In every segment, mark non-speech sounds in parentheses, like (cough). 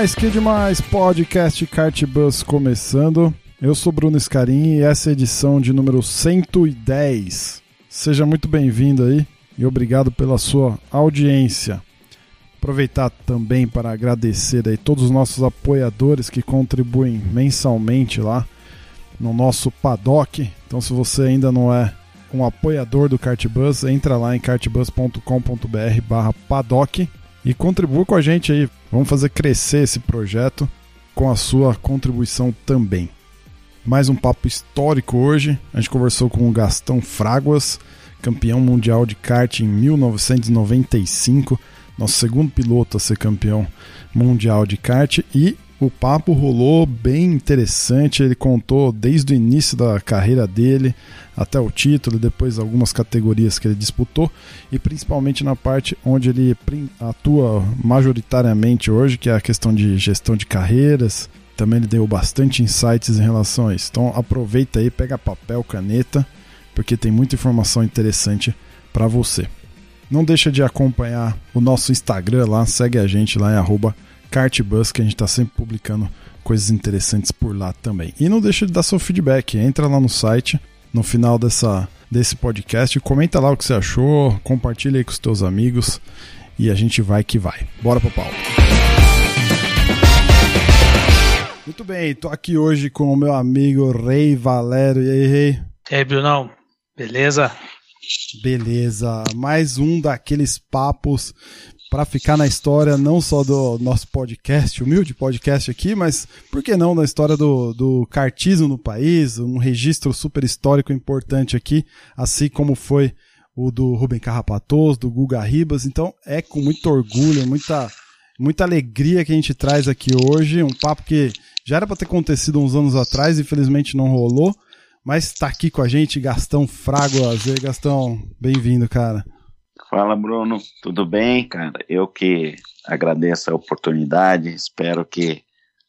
Demais, que demais! Podcast Kartbus começando. Eu sou Bruno Scarin e essa é a edição de número 110. Seja muito bem-vindo aí e obrigado pela sua audiência. Aproveitar também para agradecer aí todos os nossos apoiadores que contribuem mensalmente lá no nosso paddock. Então, se você ainda não é um apoiador do Cartbus, entra lá em cartbus.com.br barra paddock e contribua com a gente aí. Vamos fazer crescer esse projeto com a sua contribuição também. Mais um papo histórico hoje. A gente conversou com o Gastão Fraguas, campeão mundial de kart em 1995, nosso segundo piloto a ser campeão mundial de kart e o papo rolou bem interessante, ele contou desde o início da carreira dele até o título, depois algumas categorias que ele disputou e principalmente na parte onde ele atua majoritariamente hoje, que é a questão de gestão de carreiras. Também ele deu bastante insights em relação a isso. Então aproveita aí, pega papel, caneta porque tem muita informação interessante para você. Não deixa de acompanhar o nosso Instagram lá, segue a gente lá em @cartbus que a gente está sempre publicando coisas interessantes por lá também. E não deixa de dar seu feedback, entra lá no site no final dessa desse podcast, comenta lá o que você achou, compartilha aí com os teus amigos e a gente vai que vai. Bora pro pauta. Muito bem, tô aqui hoje com o meu amigo Rei Valério. E aí, Rei? E aí, Brunão? Beleza? Beleza. Mais um daqueles papos para ficar na história não só do nosso podcast, humilde podcast aqui, mas por que não na história do, do cartismo no país, um registro super histórico importante aqui, assim como foi o do Rubem Carrapatos, do Guga Ribas. Então é com muito orgulho, muita, muita alegria que a gente traz aqui hoje, um papo que já era para ter acontecido uns anos atrás, infelizmente não rolou. Mas está aqui com a gente Gastão Fraguas. E Gastão, bem-vindo, cara. Fala, Bruno. Tudo bem, cara? Eu que agradeço a oportunidade. Espero que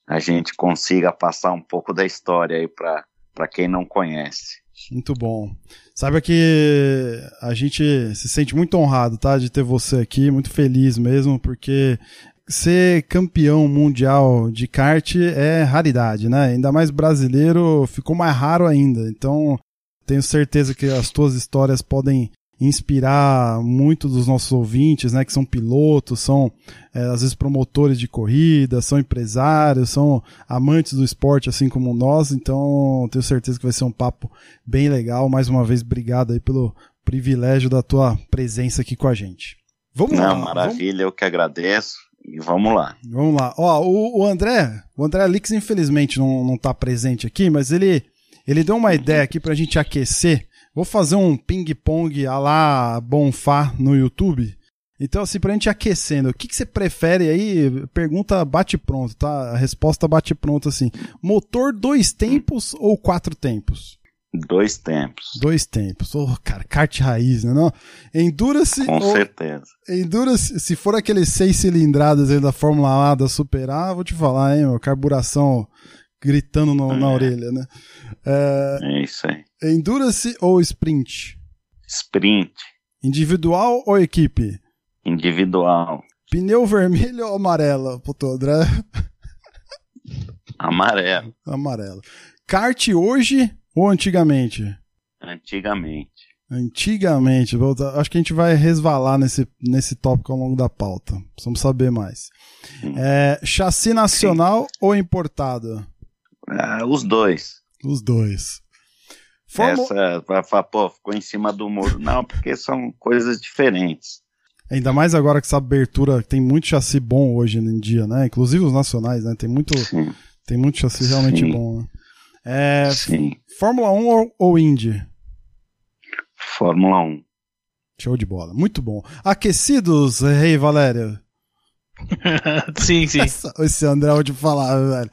a gente consiga passar um pouco da história aí para quem não conhece. Muito bom. Saiba que a gente se sente muito honrado, tá, de ter você aqui, muito feliz mesmo, porque ser campeão mundial de kart é raridade, né? Ainda mais brasileiro ficou mais raro ainda. Então, tenho certeza que as tuas histórias podem inspirar muito dos nossos ouvintes, né? Que são pilotos, são é, às vezes promotores de corrida, são empresários, são amantes do esporte, assim como nós. Então, tenho certeza que vai ser um papo bem legal. Mais uma vez, obrigado aí pelo privilégio da tua presença aqui com a gente. Vamos Não, lá. Maravilha, vamos... eu que agradeço. E vamos lá. Vamos lá. Ó, o, o André, o André Alix infelizmente não, não tá presente aqui, mas ele, ele deu uma ideia aqui pra gente aquecer. Vou fazer um ping-pong a lá Bonfá no YouTube. Então, assim, pra gente aquecendo, o que, que você prefere aí? Pergunta bate pronto, tá? A resposta bate pronto assim. Motor dois tempos ou quatro tempos? Dois tempos. Dois tempos. Oh, cara, kart raiz, né? Não? Endurance. Com ou... certeza. Endurance, se for aqueles seis cilindradas aí da Fórmula A da Super A, vou te falar, hein, meu, carburação gritando no, é. na orelha, né? É... é isso aí. Endurance ou sprint? Sprint. Individual ou equipe? Individual. Pneu vermelho ou amarelo, puto André? (laughs) Amarelo. Amarelo. Kart hoje ou antigamente? Antigamente. Antigamente. Acho que a gente vai resvalar nesse, nesse tópico ao longo da pauta. Precisamos saber mais. É, chassi nacional Sim. ou importado? Ah, os dois. Os dois. Essa, pô, ficou em cima do muro. Não, porque são coisas diferentes. Ainda mais agora que essa abertura tem muito chassi bom hoje em dia, né? Inclusive os nacionais, né? Tem muito, tem muito chassi realmente Sim. bom, né? É, Sim. Fórmula 1 ou, ou Indy? Fórmula 1. Show de bola, muito bom. Aquecidos, Rei Valéria? (laughs) sim, sim. Esse André, te falar, velho.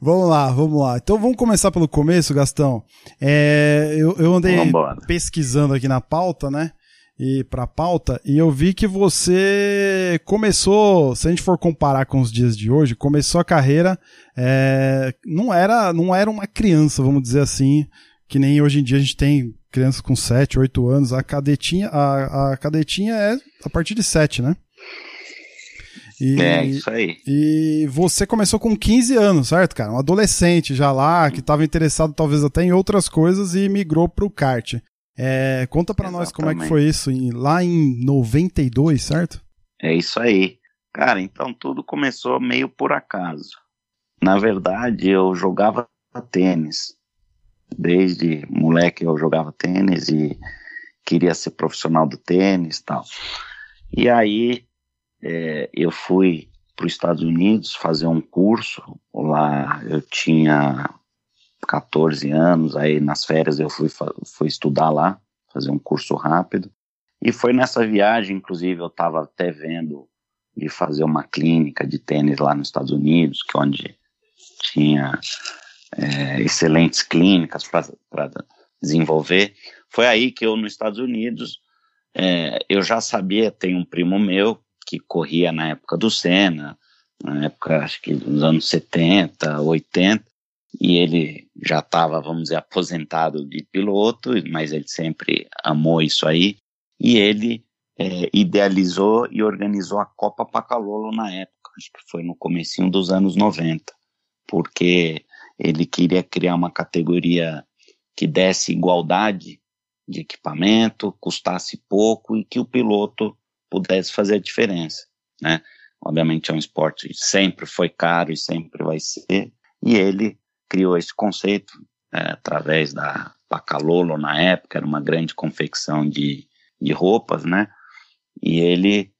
Vamos lá, vamos lá. Então vamos começar pelo começo, Gastão. É, eu, eu andei pesquisando aqui na pauta, né? E pra pauta, e eu vi que você começou, se a gente for comparar com os dias de hoje, começou a carreira, é, não era, não era uma criança, vamos dizer assim, que nem hoje em dia a gente tem crianças com 7, 8 anos. A cadetinha, a, a cadetinha é a partir de 7, né? E, é, isso aí. E você começou com 15 anos, certo, cara? Um adolescente já lá, que estava interessado talvez até em outras coisas e migrou pro kart. É, conta para nós como é que foi isso em, lá em 92, certo? É isso aí. Cara, então tudo começou meio por acaso. Na verdade, eu jogava tênis. Desde moleque eu jogava tênis e queria ser profissional do tênis e tal. E aí é, eu fui para os Estados Unidos fazer um curso. Lá eu tinha 14 anos, aí nas férias eu fui, fui estudar lá, fazer um curso rápido. E foi nessa viagem, inclusive, eu estava até vendo de fazer uma clínica de tênis lá nos Estados Unidos, que é onde tinha é, excelentes clínicas para desenvolver. Foi aí que eu, nos Estados Unidos, é, eu já sabia, tem um primo meu que corria na época do Senna, na época, acho que dos anos 70, 80, e ele já estava, vamos dizer, (laughs) aposentado de piloto, mas ele sempre amou isso aí, e ele é, idealizou e organizou a Copa Pacalolo na época, acho que foi no comecinho dos anos 90, porque ele queria criar uma categoria que desse igualdade de equipamento, custasse pouco e que o piloto pudesse fazer a diferença, né? Obviamente é um esporte que sempre foi caro e sempre vai ser, e ele criou esse conceito é, através da Pacalolo na época, era uma grande confecção de, de roupas, né? E ele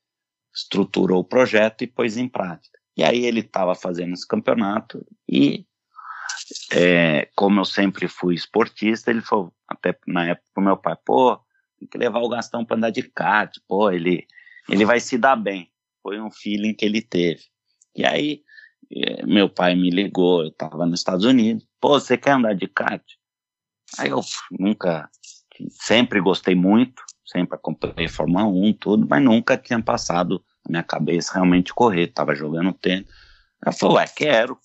estruturou o projeto e pôs em prática. E aí ele estava fazendo esse campeonato e é, como eu sempre fui esportista, ele falou, até na época pro meu pai, pô, tem que levar o Gastão para andar de kart, pô, ele, ele vai se dar bem. Foi um feeling que ele teve. E aí, é, meu pai me ligou, eu estava nos Estados Unidos, pô, você quer andar de kart? Aí eu nunca, sempre gostei muito, sempre acompanhei Fórmula 1, tudo, mas nunca tinha passado na minha cabeça realmente correr, tava jogando tênis. Ela falou, ué, quero,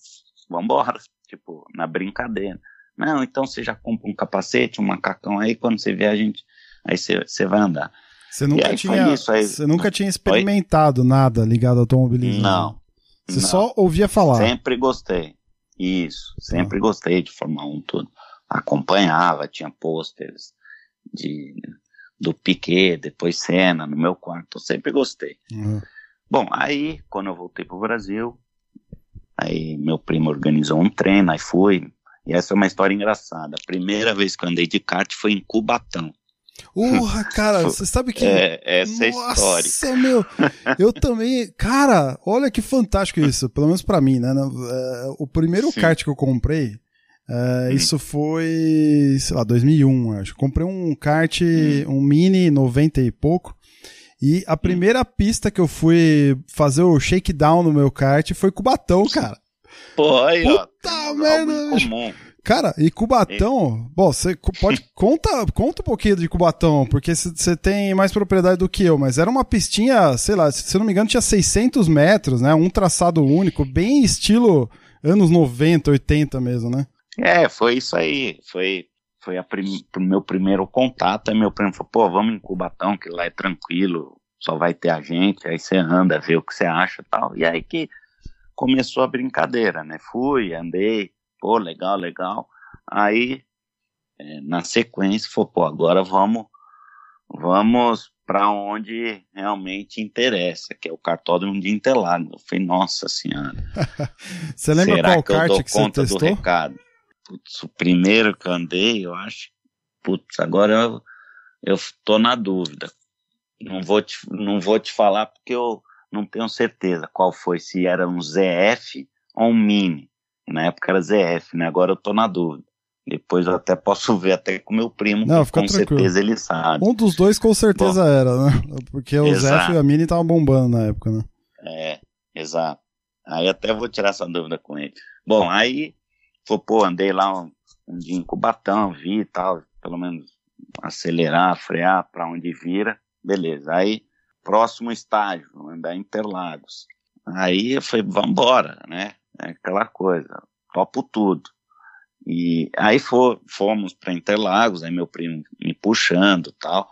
vambora tipo, na brincadeira. Não, então você já compra um capacete, um macacão aí, quando você vê a gente, aí você vai andar. Você nunca, tinha, isso, aí... você nunca tinha experimentado Oi? nada ligado ao automobilismo? Não. Você não. só ouvia falar? Sempre gostei. Isso, sempre ah. gostei de Fórmula 1, tudo. Acompanhava, tinha pôsteres de, do Piquet, depois Senna, no meu quarto, eu sempre gostei. Uhum. Bom, aí, quando eu voltei pro Brasil, Aí meu primo organizou um treino, aí fui. E essa é uma história engraçada. A primeira vez que eu andei de kart foi em Cubatão. Urra, (laughs) cara, você sabe que. É, essa é a história. Nossa, meu. (laughs) Eu também. Cara, olha que fantástico isso. Pelo menos para mim, né? É, o primeiro Sim. kart que eu comprei. Uh, isso foi, sei lá, 2001, acho. Comprei um kart, hum. um Mini 90 e pouco. E a primeira pista que eu fui fazer o shakedown no meu kart foi Cubatão, cara. Pô, aí, Puta ó. merda. Cara, e Cubatão, bom, você pode (laughs) conta, conta um pouquinho de Cubatão, porque você tem mais propriedade do que eu, mas era uma pistinha, sei lá, se não me engano, tinha 600 metros, né? Um traçado único, bem estilo anos 90, 80 mesmo, né? É, foi isso aí. Foi foi o prim meu primeiro contato. Aí meu primo falou: pô, vamos em Cubatão, que lá é tranquilo, só vai ter a gente. Aí você anda, vê o que você acha tal. E aí que começou a brincadeira, né? Fui, andei, pô, legal, legal. Aí, é, na sequência, falou: pô, agora vamos, vamos para onde realmente interessa, que é o cartódromo de Interlagos. Eu falei, nossa senhora. (laughs) você lembra Será qual que kart que você testou? Do recado? Putz, o primeiro que eu andei, eu acho. Putz, agora eu, eu tô na dúvida. Não vou, te, não vou te falar porque eu não tenho certeza qual foi, se era um ZF ou um Mini. Na época era ZF, né? Agora eu tô na dúvida. Depois eu até posso ver até com meu primo, não, que com tranquilo. certeza ele sabe. Um dos dois com certeza Bom, era, né? Porque o ZF e a Mini estavam bombando na época, né? É, exato. Aí até vou tirar essa dúvida com ele. Bom, aí, pô, andei lá um, um dia em Cubatão, vi e tal, pelo menos acelerar, frear para onde vira, beleza. Aí, próximo estágio, andar em Interlagos. Aí eu falei, vambora, né? É aquela coisa, topo tudo. E aí for, fomos para Interlagos, aí meu primo me puxando tal.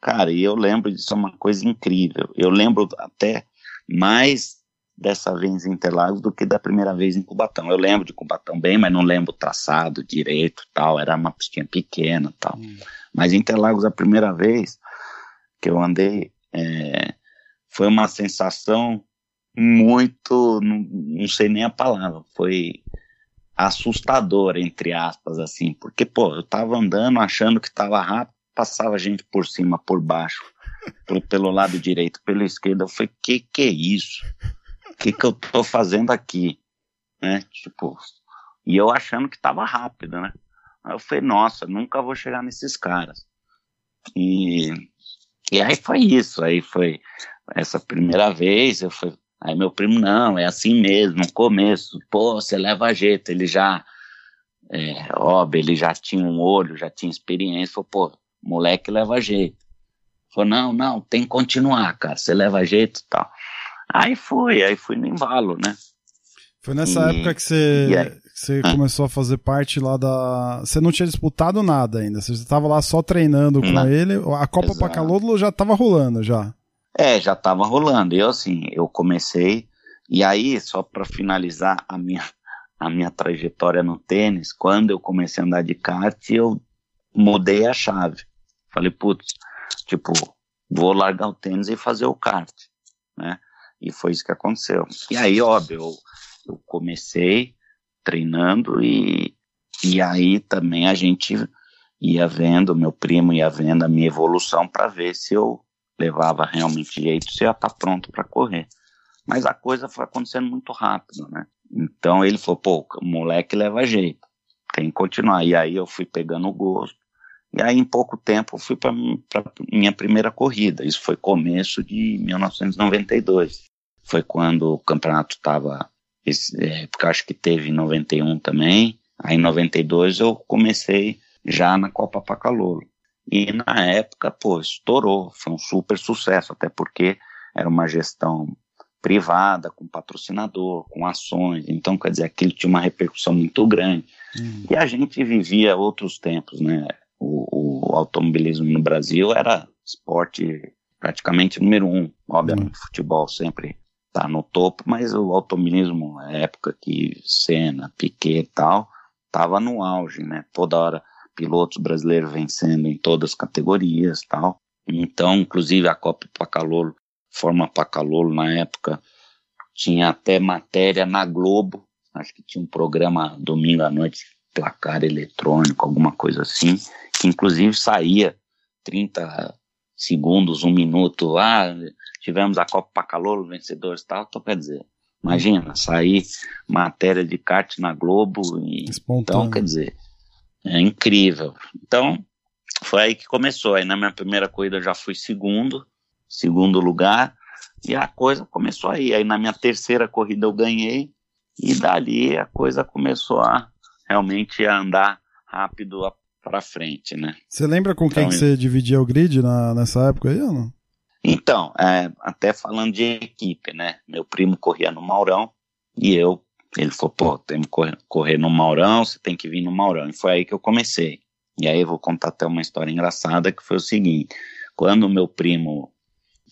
Cara, e eu lembro disso é uma coisa incrível. Eu lembro até mais dessa vez em Interlagos do que da primeira vez em Cubatão. Eu lembro de Cubatão bem, mas não lembro o traçado direito tal. Era uma pistinha pequena tal. Hum. Mas Interlagos a primeira vez que eu andei é, foi uma sensação muito, não, não sei nem a palavra, foi assustador, entre aspas, assim, porque, pô, eu tava andando achando que tava rápido, passava gente por cima, por baixo, pelo, lado direito, pela esquerda, eu falei, que que é isso? Que que eu tô fazendo aqui? Né, tipo, e eu achando que tava rápido, né? Aí eu falei, nossa, nunca vou chegar nesses caras. E, e aí foi isso, aí foi essa primeira vez, eu fui, Aí meu primo, não, é assim mesmo, no começo, pô, você leva jeito, ele já, é, óbvio, ele já tinha um olho, já tinha experiência, falou, pô, moleque leva jeito. Falou, não, não, tem que continuar, cara, você leva jeito e tal. Aí fui, aí fui no embalo, né? Foi nessa e, época que você, que você ah. começou a fazer parte lá da. Você não tinha disputado nada ainda, você estava lá só treinando com não. ele, a Copa Exato. Pacalolo já estava rolando já. É, já estava rolando. Eu assim, eu comecei e aí só para finalizar a minha (laughs) a minha trajetória no tênis, quando eu comecei a andar de kart, eu mudei a chave. Falei, putz, tipo, vou largar o tênis e fazer o kart, né? E foi isso que aconteceu. E aí, óbvio, eu, eu comecei treinando e, e aí também a gente ia vendo, meu primo ia vendo a minha evolução para ver se eu levava realmente jeito, você já está pronto para correr. Mas a coisa foi acontecendo muito rápido, né? Então ele falou, pô, moleque leva jeito, tem que continuar. E aí eu fui pegando o gosto. E aí em pouco tempo eu fui para minha primeira corrida. Isso foi começo de 1992. Foi quando o campeonato estava, é, porque acho que teve em 91 também. Aí em 92 eu comecei já na Copa Pacalolo. E na época, pô, estourou, foi um super sucesso, até porque era uma gestão privada, com patrocinador, com ações, então quer dizer, aquilo tinha uma repercussão muito grande. Uhum. E a gente vivia outros tempos, né? O, o, automobilismo no Brasil era esporte praticamente número um. Obviamente, uhum. futebol sempre está no topo, mas o automobilismo, na época que Senna, Piquet e tal, estava no auge, né? Toda hora pilotos brasileiros vencendo em todas as categorias tal. Então, inclusive a Copa Pacalolo, Forma Pacalolo na época, tinha até matéria na Globo, acho que tinha um programa domingo à noite, placar eletrônico, alguma coisa assim, que inclusive saía 30 segundos, um minuto, ah, tivemos a Copa Pacalolo, vencedores tal, então quer dizer, imagina, sair matéria de kart na Globo, e, então quer dizer, é incrível. Então, foi aí que começou. Aí na minha primeira corrida eu já fui segundo, segundo lugar, e a coisa começou aí. Aí na minha terceira corrida eu ganhei, e dali a coisa começou a realmente a andar rápido para frente, né? Você lembra com quem então, que você dividia o grid na, nessa época aí ou não? Então, é, até falando de equipe, né? Meu primo corria no Maurão e eu ele falou, pô, tem que correr, no Maurão, você tem que vir no Maurão. E foi aí que eu comecei. E aí eu vou contar até uma história engraçada que foi o seguinte: quando o meu primo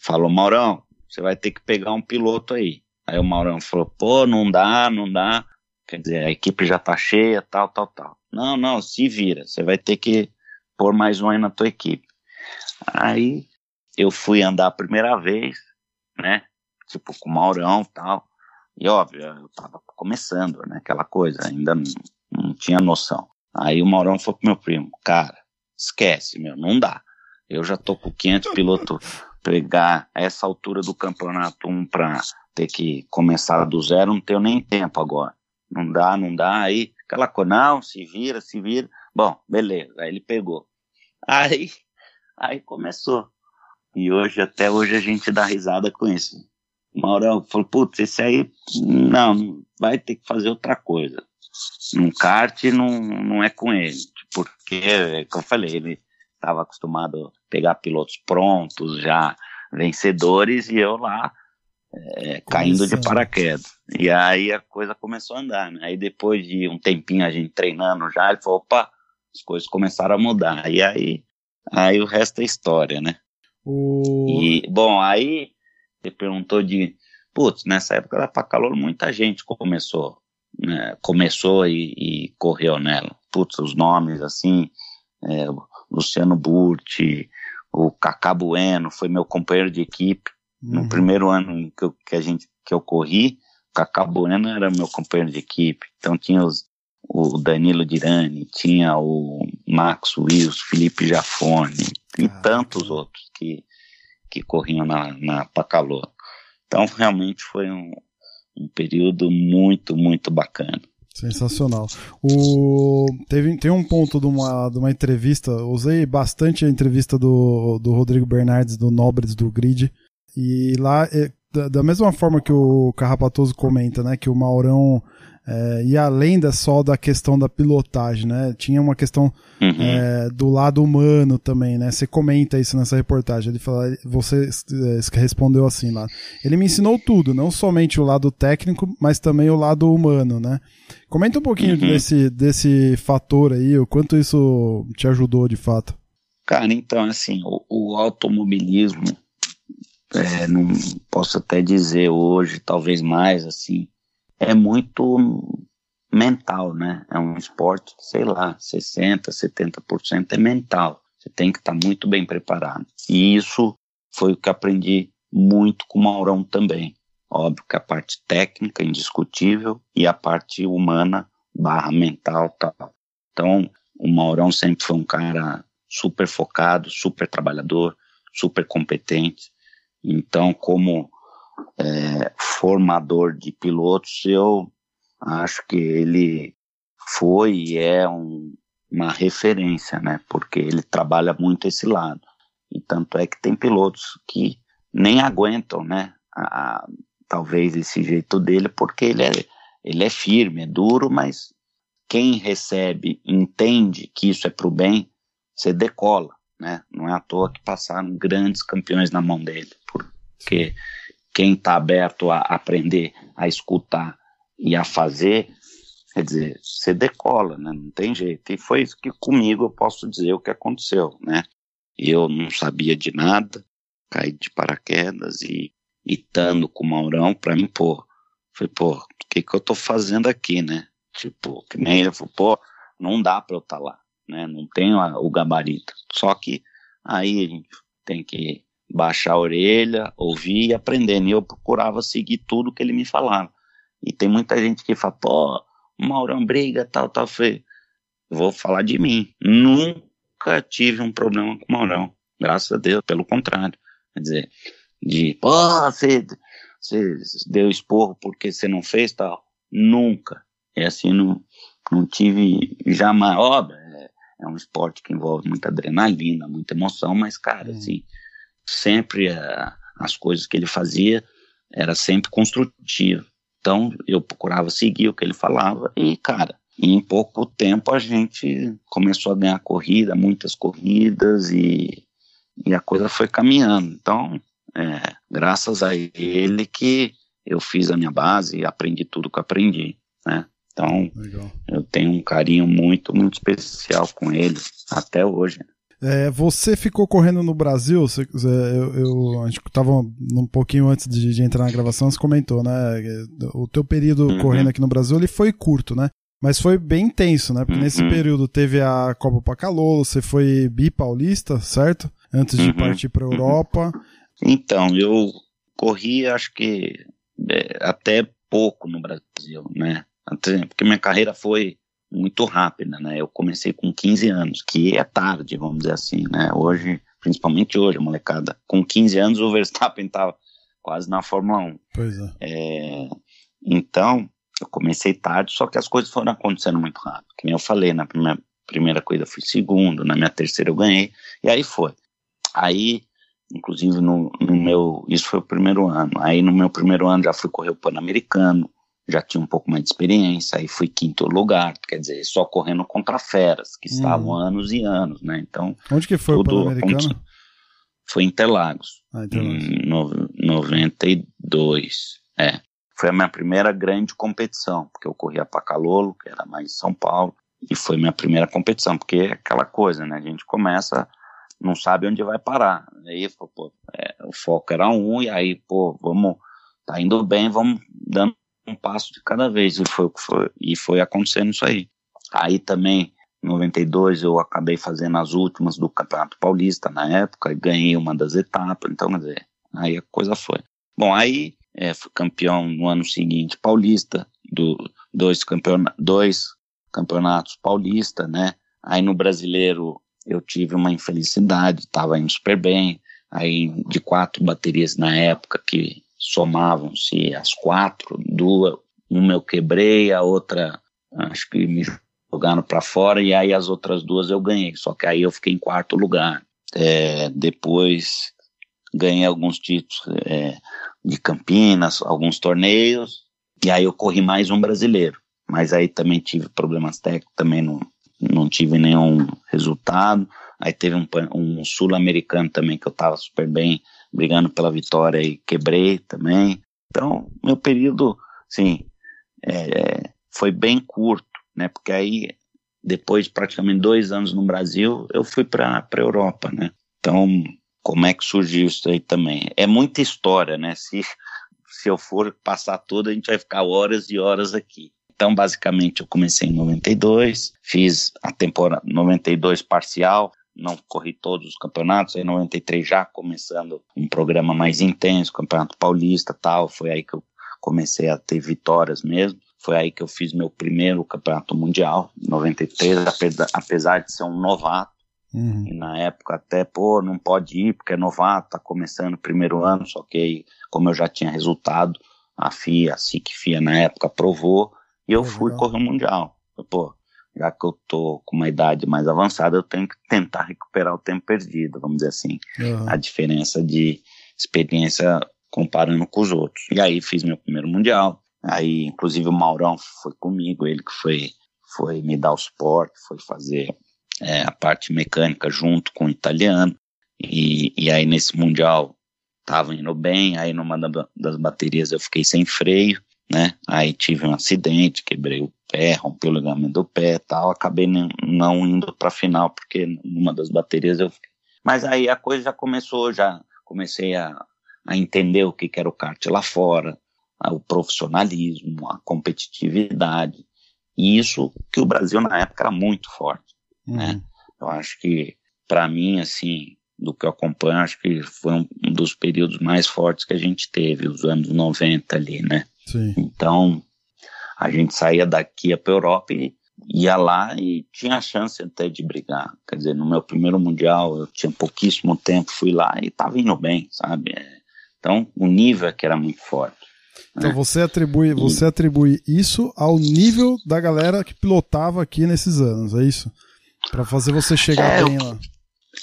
falou, Maurão, você vai ter que pegar um piloto aí. Aí o Maurão falou, pô, não dá, não dá. Quer dizer, a equipe já tá cheia, tal, tal, tal. Não, não, se vira, você vai ter que pôr mais um aí na tua equipe. Aí eu fui andar a primeira vez, né? Tipo, com o Maurão tal. E óbvio, eu tava começando, né? Aquela coisa, ainda não, não tinha noção. Aí o Maurão falou pro meu primo, cara, esquece, meu, não dá. Eu já tô com 500 pilotos pegar essa altura do campeonato um pra ter que começar do zero, não tenho nem tempo agora. Não dá, não dá. Aí, aquela coisa, não, se vira, se vira. Bom, beleza. Aí ele pegou. Aí, aí começou. E hoje, até hoje, a gente dá risada com isso. Maurão falou, putz, esse aí, não, vai ter que fazer outra coisa. Num kart não, não é com ele, porque, como eu falei, ele estava acostumado a pegar pilotos prontos, já vencedores, e eu lá é, caindo de paraquedas. E aí a coisa começou a andar, né? Aí depois de um tempinho a gente treinando já, ele falou, opa, as coisas começaram a mudar. E aí, aí o resto é história, né? O... E, bom, aí você perguntou de, putz, nessa época da Pacalor muita gente começou, né? Começou e, e correu nela. Putz, os nomes assim, é, Luciano Burti, o Cacá Bueno, foi meu companheiro de equipe. Uhum. No primeiro ano que, eu, que a gente que eu corri, o Cacá Bueno era meu companheiro de equipe. Então tinha os, o Danilo Dirani, tinha o Max Wills, Felipe Jafone e tantos outros que, que corriam na, na Pacalô. Então realmente foi um, um período muito, muito bacana. Sensacional. O, teve, tem um ponto de uma, de uma entrevista, usei bastante a entrevista do, do Rodrigo Bernardes, do Nobres do Grid, e lá, é, da, da, mesma forma que o Carrapatoso comenta, né, que o Maurão é, ia além da, só da questão da pilotagem, né? Tinha uma questão uhum. é, do lado humano também, né? Você comenta isso nessa reportagem. Ele fala, você é, respondeu assim lá. Ele me ensinou tudo, não somente o lado técnico, mas também o lado humano, né? Comenta um pouquinho uhum. desse, desse fator aí, o quanto isso te ajudou de fato. Cara, então, assim, o, o automobilismo, é, não posso até dizer hoje, talvez mais, assim, é muito mental, né? É um esporte, sei lá, 60%, 70% é mental. Você tem que estar tá muito bem preparado. E isso foi o que aprendi muito com o Maurão também. Óbvio que a parte técnica, indiscutível, e a parte humana, barra mental tal. Então, o Maurão sempre foi um cara super focado, super trabalhador, super competente. Então, como é, formador de pilotos, eu acho que ele foi e é um, uma referência, né? Porque ele trabalha muito esse lado. E tanto é que tem pilotos que nem aguentam, né? A, a, talvez esse jeito dele, porque ele é, ele é firme, é duro, mas quem recebe, entende que isso é para o bem, você decola, né? Não é à toa que passaram grandes campeões na mão dele, porque quem está aberto a aprender, a escutar e a fazer, quer dizer, você decola, né? Não tem jeito. E foi isso que comigo eu posso dizer o que aconteceu, né? Eu não sabia de nada, caí de paraquedas e estando com o Maurão, para mim, pô, foi, pô, o que que eu tô fazendo aqui, né? Tipo, que nem ele falou, pô, não dá para eu estar tá lá, né? Não tenho a, o gabarito. Só que aí a gente tem que baixar a orelha, ouvir e aprender. E eu procurava seguir tudo que ele me falava. E tem muita gente que fala, pô, o Maurão briga, tal, tal. Eu vou falar de mim. Nunca tive um problema com o Maurão. Graças a Deus, pelo contrário. Quer dizer, de, pô, você, você deu esporro porque você não fez tal. Nunca. É assim, não, não tive jamais. Óbvio, é, é um esporte que envolve muita adrenalina, muita emoção, mas, cara, hum. assim, sempre a, as coisas que ele fazia era sempre construtivo. Então eu procurava seguir o que ele falava e, cara, em pouco tempo a gente começou a ganhar corrida, muitas corridas e, e a coisa foi caminhando. Então, é, graças a ele que eu fiz a minha base e aprendi tudo que aprendi, né? Então, Legal. eu tenho um carinho muito, muito especial com ele até hoje. É, você ficou correndo no Brasil, você, eu, eu, a gente estava um pouquinho antes de, de, entrar na gravação, você comentou, né? O teu período uhum. correndo aqui no Brasil ele foi curto, né? Mas foi bem intenso, né? Porque uhum. nesse período teve a Copa Pacalolo, você foi bipaulista, certo? Antes de uhum. partir para a Europa. Então, eu corri, acho que é, até pouco no Brasil, né? Porque minha carreira foi muito rápida, né? Eu comecei com 15 anos, que é tarde, vamos dizer assim, né? Hoje, principalmente hoje, molecada, com 15 anos o Verstappen estava quase na Fórmula 1. Pois é. é. Então, eu comecei tarde, só que as coisas foram acontecendo muito rápido. Que nem eu falei, na primeira, primeira corrida fui segundo, na minha terceira eu ganhei, e aí foi. Aí, inclusive no, no meu, isso foi o primeiro ano. Aí no meu primeiro ano já fui correr o Pan-Americano, já tinha um pouco mais de experiência, aí fui quinto lugar, quer dizer, só correndo contra feras, que estavam hum. anos e anos, né? Então. Onde que foi o Pan-Americano? Foi em Interlagos, ah, Interlagos. em no, 92. É. Foi a minha primeira grande competição, porque eu corria para Calolo, que era mais em São Paulo, e foi minha primeira competição, porque é aquela coisa, né? A gente começa, não sabe onde vai parar. Aí, pô, é, o foco era um, e aí, pô, vamos, tá indo bem, vamos dando um passo de cada vez, e foi, foi, e foi acontecendo isso aí. Aí também, em 92, eu acabei fazendo as últimas do Campeonato Paulista na época, e ganhei uma das etapas, então, quer dizer, aí a coisa foi. Bom, aí é, fui campeão no ano seguinte paulista, do, dois, campeona, dois campeonatos paulista, né? Aí no brasileiro eu tive uma infelicidade, estava indo super bem, aí de quatro baterias na época que somavam-se as quatro, duas, uma eu quebrei, a outra acho que me jogaram para fora e aí as outras duas eu ganhei, só que aí eu fiquei em quarto lugar. É, depois ganhei alguns títulos é, de Campinas, alguns torneios, e aí eu corri mais um brasileiro. Mas aí também tive problemas técnicos, também não, não tive nenhum resultado. Aí teve um, um sul-americano também que eu estava super bem, brigando pela vitória e quebrei também. Então, meu período, sim, é, foi bem curto, né? Porque aí, depois de praticamente dois anos no Brasil, eu fui para a Europa, né? Então, como é que surgiu isso aí também. É muita história, né? Se, se eu for passar toda, a gente vai ficar horas e horas aqui. Então, basicamente, eu comecei em 92, fiz a temporada 92 parcial, não corri todos os campeonatos, em 93 já começando um programa mais intenso, Campeonato Paulista tal, foi aí que eu comecei a ter vitórias mesmo. Foi aí que eu fiz meu primeiro campeonato mundial, 93, apesar de ser um novato, Uhum. E na época até, pô, não pode ir porque é novato, tá começando o primeiro ano, só que aí, como eu já tinha resultado, a FIA, a SIC FIA na época aprovou, e eu fui correr o Mundial. Pô, já que eu tô com uma idade mais avançada, eu tenho que tentar recuperar o tempo perdido, vamos dizer assim. Uhum. A diferença de experiência comparando com os outros. E aí fiz meu primeiro Mundial. Aí, inclusive, o Maurão foi comigo, ele que foi, foi me dar o suporte, foi fazer é, a parte mecânica junto com o italiano. E, e aí nesse Mundial tava indo bem, aí numa das baterias eu fiquei sem freio, né? Aí tive um acidente, quebrei o pé, rompi o ligamento do pé tal, acabei não indo para final, porque numa das baterias eu fiquei. Mas aí a coisa já começou, já comecei a, a entender o que, que era o kart lá fora, o profissionalismo, a competitividade, e isso que o Brasil na época era muito forte uhum. né? Eu acho que, para mim, assim, do que eu acompanho, acho que foi um, um, dos períodos mais fortes que a gente teve, os anos 90 ali, né? Sim. Então, a gente saía daqui para Europa e ia lá e tinha a chance até de brigar. Quer dizer, no meu primeiro mundial eu tinha pouquíssimo tempo, fui lá e estava indo bem, sabe? É, então, o nível é que era muito forte. Então né? você atribui, e... você atribui isso ao nível da galera que pilotava aqui nesses anos, é isso? Para fazer você chegar é, bem lá.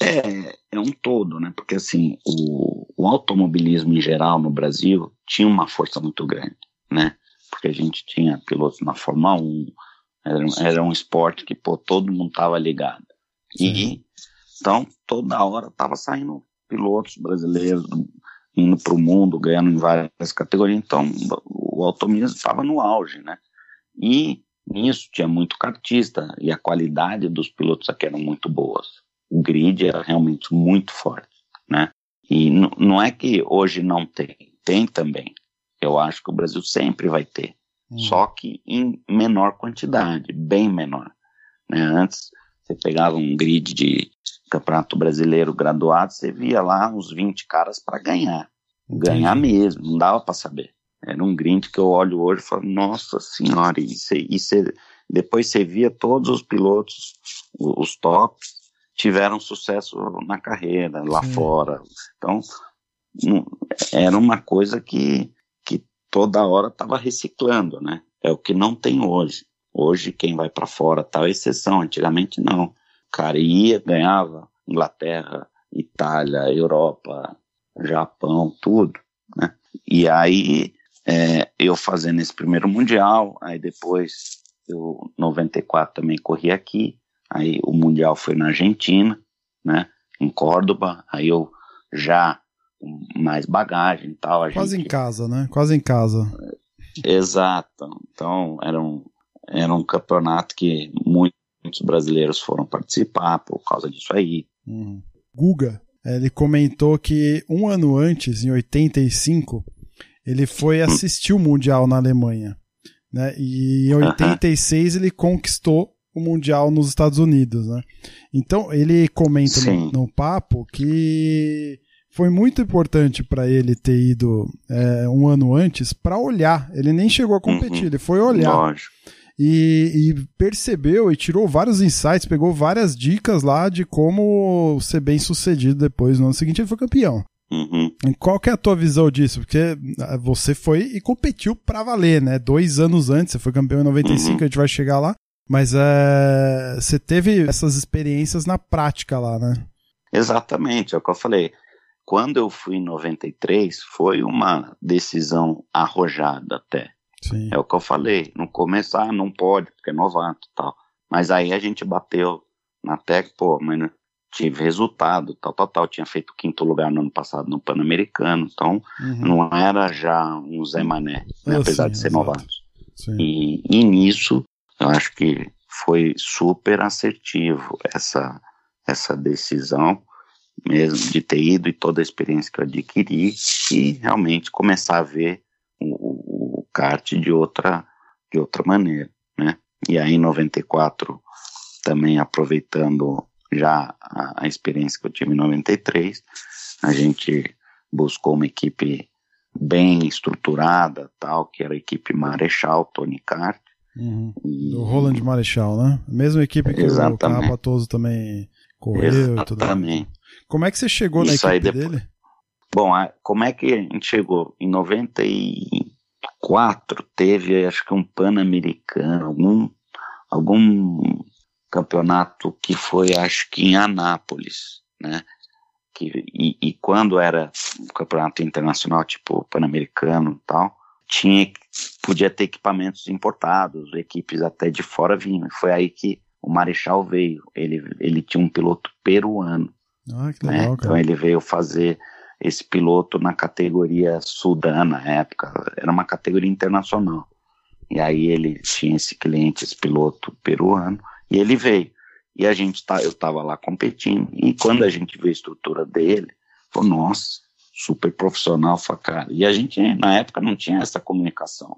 É, é um todo, né? Porque assim, o, o automobilismo em geral no Brasil tinha uma força muito grande, né? Porque a gente tinha pilotos na Fórmula 1, era, era um esporte que, pô, todo mundo tava ligado. E, então, toda hora tava saindo pilotos brasileiros indo para o mundo, ganhando em várias categorias. Então, o automobilismo estava no auge, né? E Nisso tinha muito kartista e a qualidade dos pilotos aqui eram muito boas. O grid era realmente muito forte, né? E não é que hoje não tem, tem também. Eu acho que o Brasil sempre vai ter, hum. só que em menor quantidade, bem menor. Né? Antes você pegava um grid de campeonato brasileiro graduado, você via lá uns 20 caras para ganhar, ganhar mesmo, não dava para saber. Era um grind que eu olho hoje e falo, nossa senhora, e, cê, e cê, depois você via todos os pilotos, os tops, tiveram sucesso na carreira, lá Sim. fora. Então, era uma coisa que toda hora estava reciclando, né? É o que não tem hoje. Hoje, quem vai para fora tal é exceção. Antigamente, não. O cara ia, ganhava Inglaterra, Itália, Europa, Japão, tudo, né? E aí é, eu fazendo esse primeiro mundial, aí depois eu 94 também corri aqui, aí o mundial foi na Argentina, né? Em Córdoba, aí eu já mais bagagem e tal. Quase gente... em casa, né? Quase em casa. Exato. Então era um, era um campeonato que muitos brasileiros foram participar por causa disso aí. Uhum. Guga, ele comentou que um ano antes, em 85, ele foi hum. assistir o Mundial na Alemanha. Né? E em 86 ele conquistou o Mundial nos Estados Unidos. Né? Então ele comenta no, no, papo que foi muito importante para ele ter ido é, um ano antes para olhar. Ele nem chegou a competir, uhum. ele foi olhar. Lógico. E, e, percebeu e tirou vários insights, pegou várias dicas lá de como ser bem sucedido depois. No ano seguinte ele foi campeão. Uhum. Qual que é a tua visão disso? Porque ah, você foi e competiu para valer, né? Dois anos antes, você foi campeão em 95, uhum. a gente vai chegar lá. Mas é, você teve essas experiências na prática lá, né? Exatamente, é o que eu falei. Quando eu fui em 93, foi uma decisão arrojada até. Sim. É o que eu falei. No começo, ah, não pode, porque é novato e tal. Mas aí a gente bateu na tecla, pô, mas tive resultado, tal, tal, tal. Tinha feito quinto lugar no ano passado no Pan-Americano, então uhum. não era já um Zé Mané, né, apesar de ser exato. novato. E, e nisso, eu acho que foi super assertivo essa, essa decisão mesmo de ter ido e toda a experiência que eu adquiri e realmente começar a ver o, o kart de outra, de outra maneira, né? E aí em 94, também aproveitando já a, a, experiência que eu tive em 93, a gente buscou uma equipe bem estruturada, tal, que era a equipe Marechal, Tony Kart. Uhum. E... O Roland Marechal, né? Mesma equipe que Exatamente. o Carapatoso também correu Exatamente. e. Como é que você chegou Isso na equipe depois... dele? Bom, como é que a gente chegou? Em 94 teve, acho que um Pan-Americano, algum, algum campeonato que foi, acho que em Anápolis, né? Que, e, e quando era um campeonato internacional, tipo Pan-Americano e tal, tinha, podia ter equipamentos importados, equipes até de fora vinham. Foi aí que o Marechal veio. Ele, ele tinha um piloto peruano. Ah, que né? legal, né? Então ele veio fazer esse piloto na categoria Sudan na época. Era uma categoria internacional. E aí ele tinha esse cliente, esse piloto peruano, e ele veio. E a gente tá, eu estava lá competindo. E quando a gente vê a estrutura dele, falou, nossa, super profissional, cara. E a gente, na época, não tinha essa comunicação.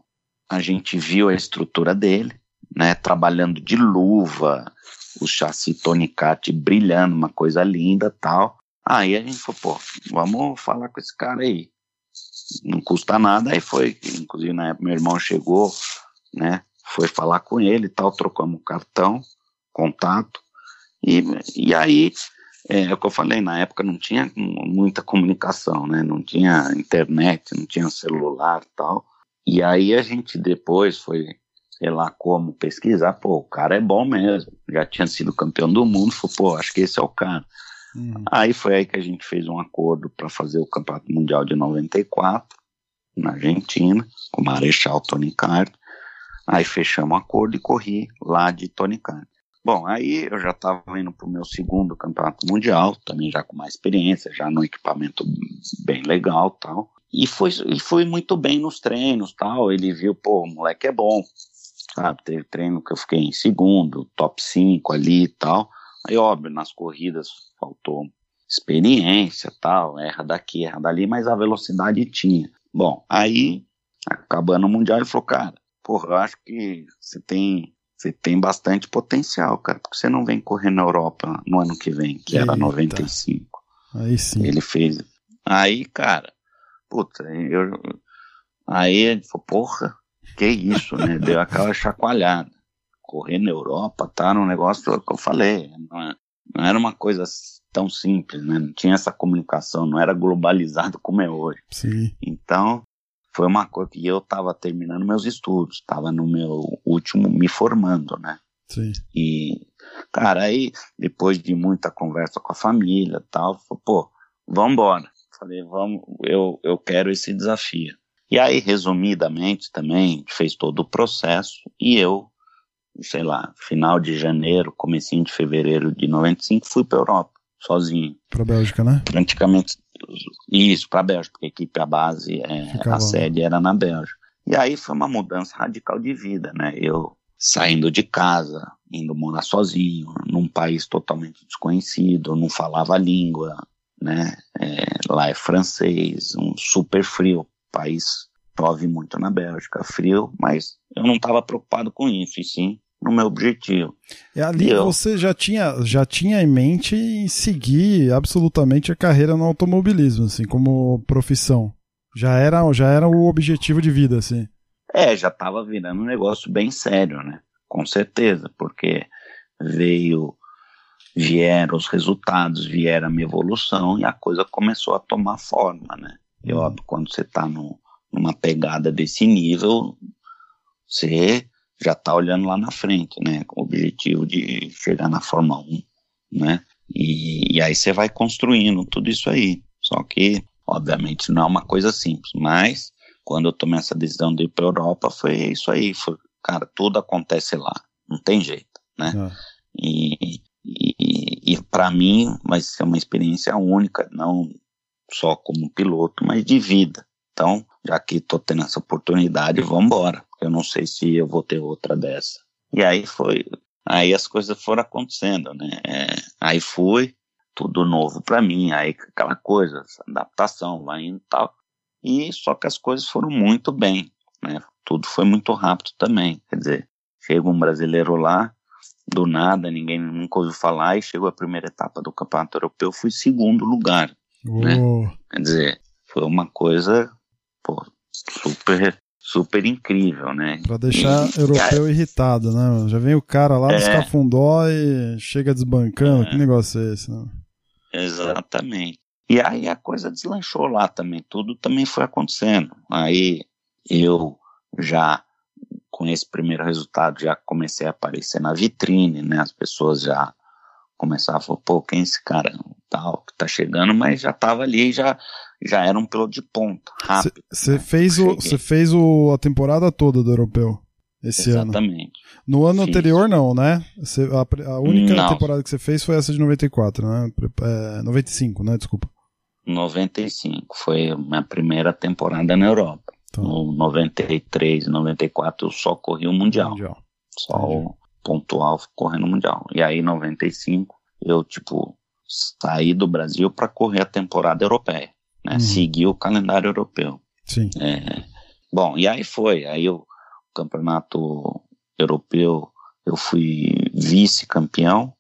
A gente viu a estrutura dele, né, trabalhando de luva, o chassi Tonicat brilhando, uma coisa linda tal. Aí a gente falou, pô, vamos falar com esse cara aí. Não custa nada. Aí foi, inclusive na época meu irmão chegou, né, foi falar com ele tal, trocamos o cartão contato. E, e aí, é, é, o que eu falei, na época não tinha muita comunicação, né? Não tinha internet, não tinha celular tal. E aí a gente depois foi, sei lá como, pesquisar, pô, o cara é bom mesmo. Já tinha sido campeão do mundo, falou, pô, acho que esse é o cara. Hum. Aí foi aí que a gente fez um acordo para fazer o Campeonato Mundial de 94, na Argentina, com o Marechal Tony Card. Aí fechamos o acordo e corri lá de Tony Card. Bom, aí eu já estava indo para o meu segundo campeonato mundial, também já com mais experiência, já no equipamento bem legal tal. E foi, e foi muito bem nos treinos tal. Ele viu, pô, o moleque é bom. Sabe, teve treino que eu fiquei em segundo, top 5 ali e tal. Aí, óbvio, nas corridas faltou experiência tal, erra daqui, erra dali, mas a velocidade tinha. Bom, aí, acabando o Mundial, ele falou, cara, porra, eu acho que você tem você tem bastante potencial, cara. Porque você não vem correr na Europa no ano que vem, que Eita. era 95. Aí sim. Ele fez. Aí, cara, puta, eu. Aí ele falou, porra, que isso, né? Deu aquela chacoalhada. Correr na Europa, tá no negócio que eu falei. Não, é, não era uma coisa tão simples, né? Não tinha essa comunicação, não era globalizado como é hoje. Sim. Então, foi uma coisa que eu estava terminando meus estudos, estava no meu último me formando, né? Sim. E, cara, aí depois de muita conversa com a família tal, falou, pô, vambora. falei, vamos, eu, eu quero esse desafio. E aí, resumidamente, também fez todo o processo e eu, sei lá, final de janeiro, comecinho de fevereiro de 95, fui para Europa, sozinho. Para Bélgica, né? Praticamente isso, para Bélgica, porque a equipe, a base, é, a sede era na Bélgica. E aí foi uma mudança radical de vida, né? Eu saindo de casa, indo morar sozinho, num país totalmente desconhecido, não falava a língua, né? É, lá é francês, um super frio, país chove muito na Bélgica, frio, mas eu não estava preocupado com isso, e sim no meu objetivo. E ali eu, você já tinha, já tinha em mente em seguir absolutamente a carreira no automobilismo, assim, como profissão. Já era, já era o objetivo de vida, assim. É, já estava virando um negócio bem sério, né? Com certeza, porque veio, vieram os resultados, vieram a minha evolução e a coisa começou a tomar forma, né? E óbvio, quando você está numa pegada desse nível, você já está olhando lá na frente, né? Com o objetivo de chegar na Fórmula 1, né? E, e aí você vai construindo tudo isso aí. Só que, obviamente, não é uma coisa simples, mas quando eu tomei essa decisão de ir para Europa, foi isso aí. Foi, cara, tudo acontece lá, não tem jeito, né? É. E, e, e para mim vai ser uma experiência única, não só como piloto, mas de vida. Então, já que estou tendo essa oportunidade, vamos embora. Eu não sei se eu vou ter outra dessa. E aí foi, aí as coisas foram acontecendo, né? É, aí fui, tudo novo para mim, aí aquela coisa, adaptação, vai indo e tal. E só que as coisas foram muito bem, né? Tudo foi muito rápido também. Quer dizer, chega um brasileiro lá, do nada, ninguém nunca ouviu falar, e chegou a primeira etapa do Campeonato Europeu, fui segundo lugar. Né? Quer dizer, foi uma coisa pô, super super incrível, né? Pra deixar e, europeu irritado, né? Já vem o cara lá é, dos cafundó e chega desbancando. É, que negócio é esse, né? Exatamente. E aí a coisa deslanchou lá também, tudo também foi acontecendo. Aí eu já, com esse primeiro resultado, já comecei a aparecer na vitrine, né? As pessoas já começavam a falar, pô, quem é esse cara tal que tá chegando, mas já tava ali, já já era um piloto de ponta, rápido. Você né? fez, o, fez o, a temporada toda do europeu esse Exatamente. ano. Exatamente. No ano Fiz. anterior, não, né? Cê, a, a, única não. temporada que você fez foi essa de 94, né? É, 95, né? Desculpa. 95. Foi a minha primeira temporada na Europa. Então. No 93, 94 eu só corri o Mundial. mundial. Só Entendi. o pontual correndo Mundial. E aí, 95, eu, tipo, saí do Brasil para correr a temporada europeia. Né? Uhum. Seguir o calendário europeu. Sim. É, bom, e aí foi. Aí o campeonato europeu eu fui vice-campeão,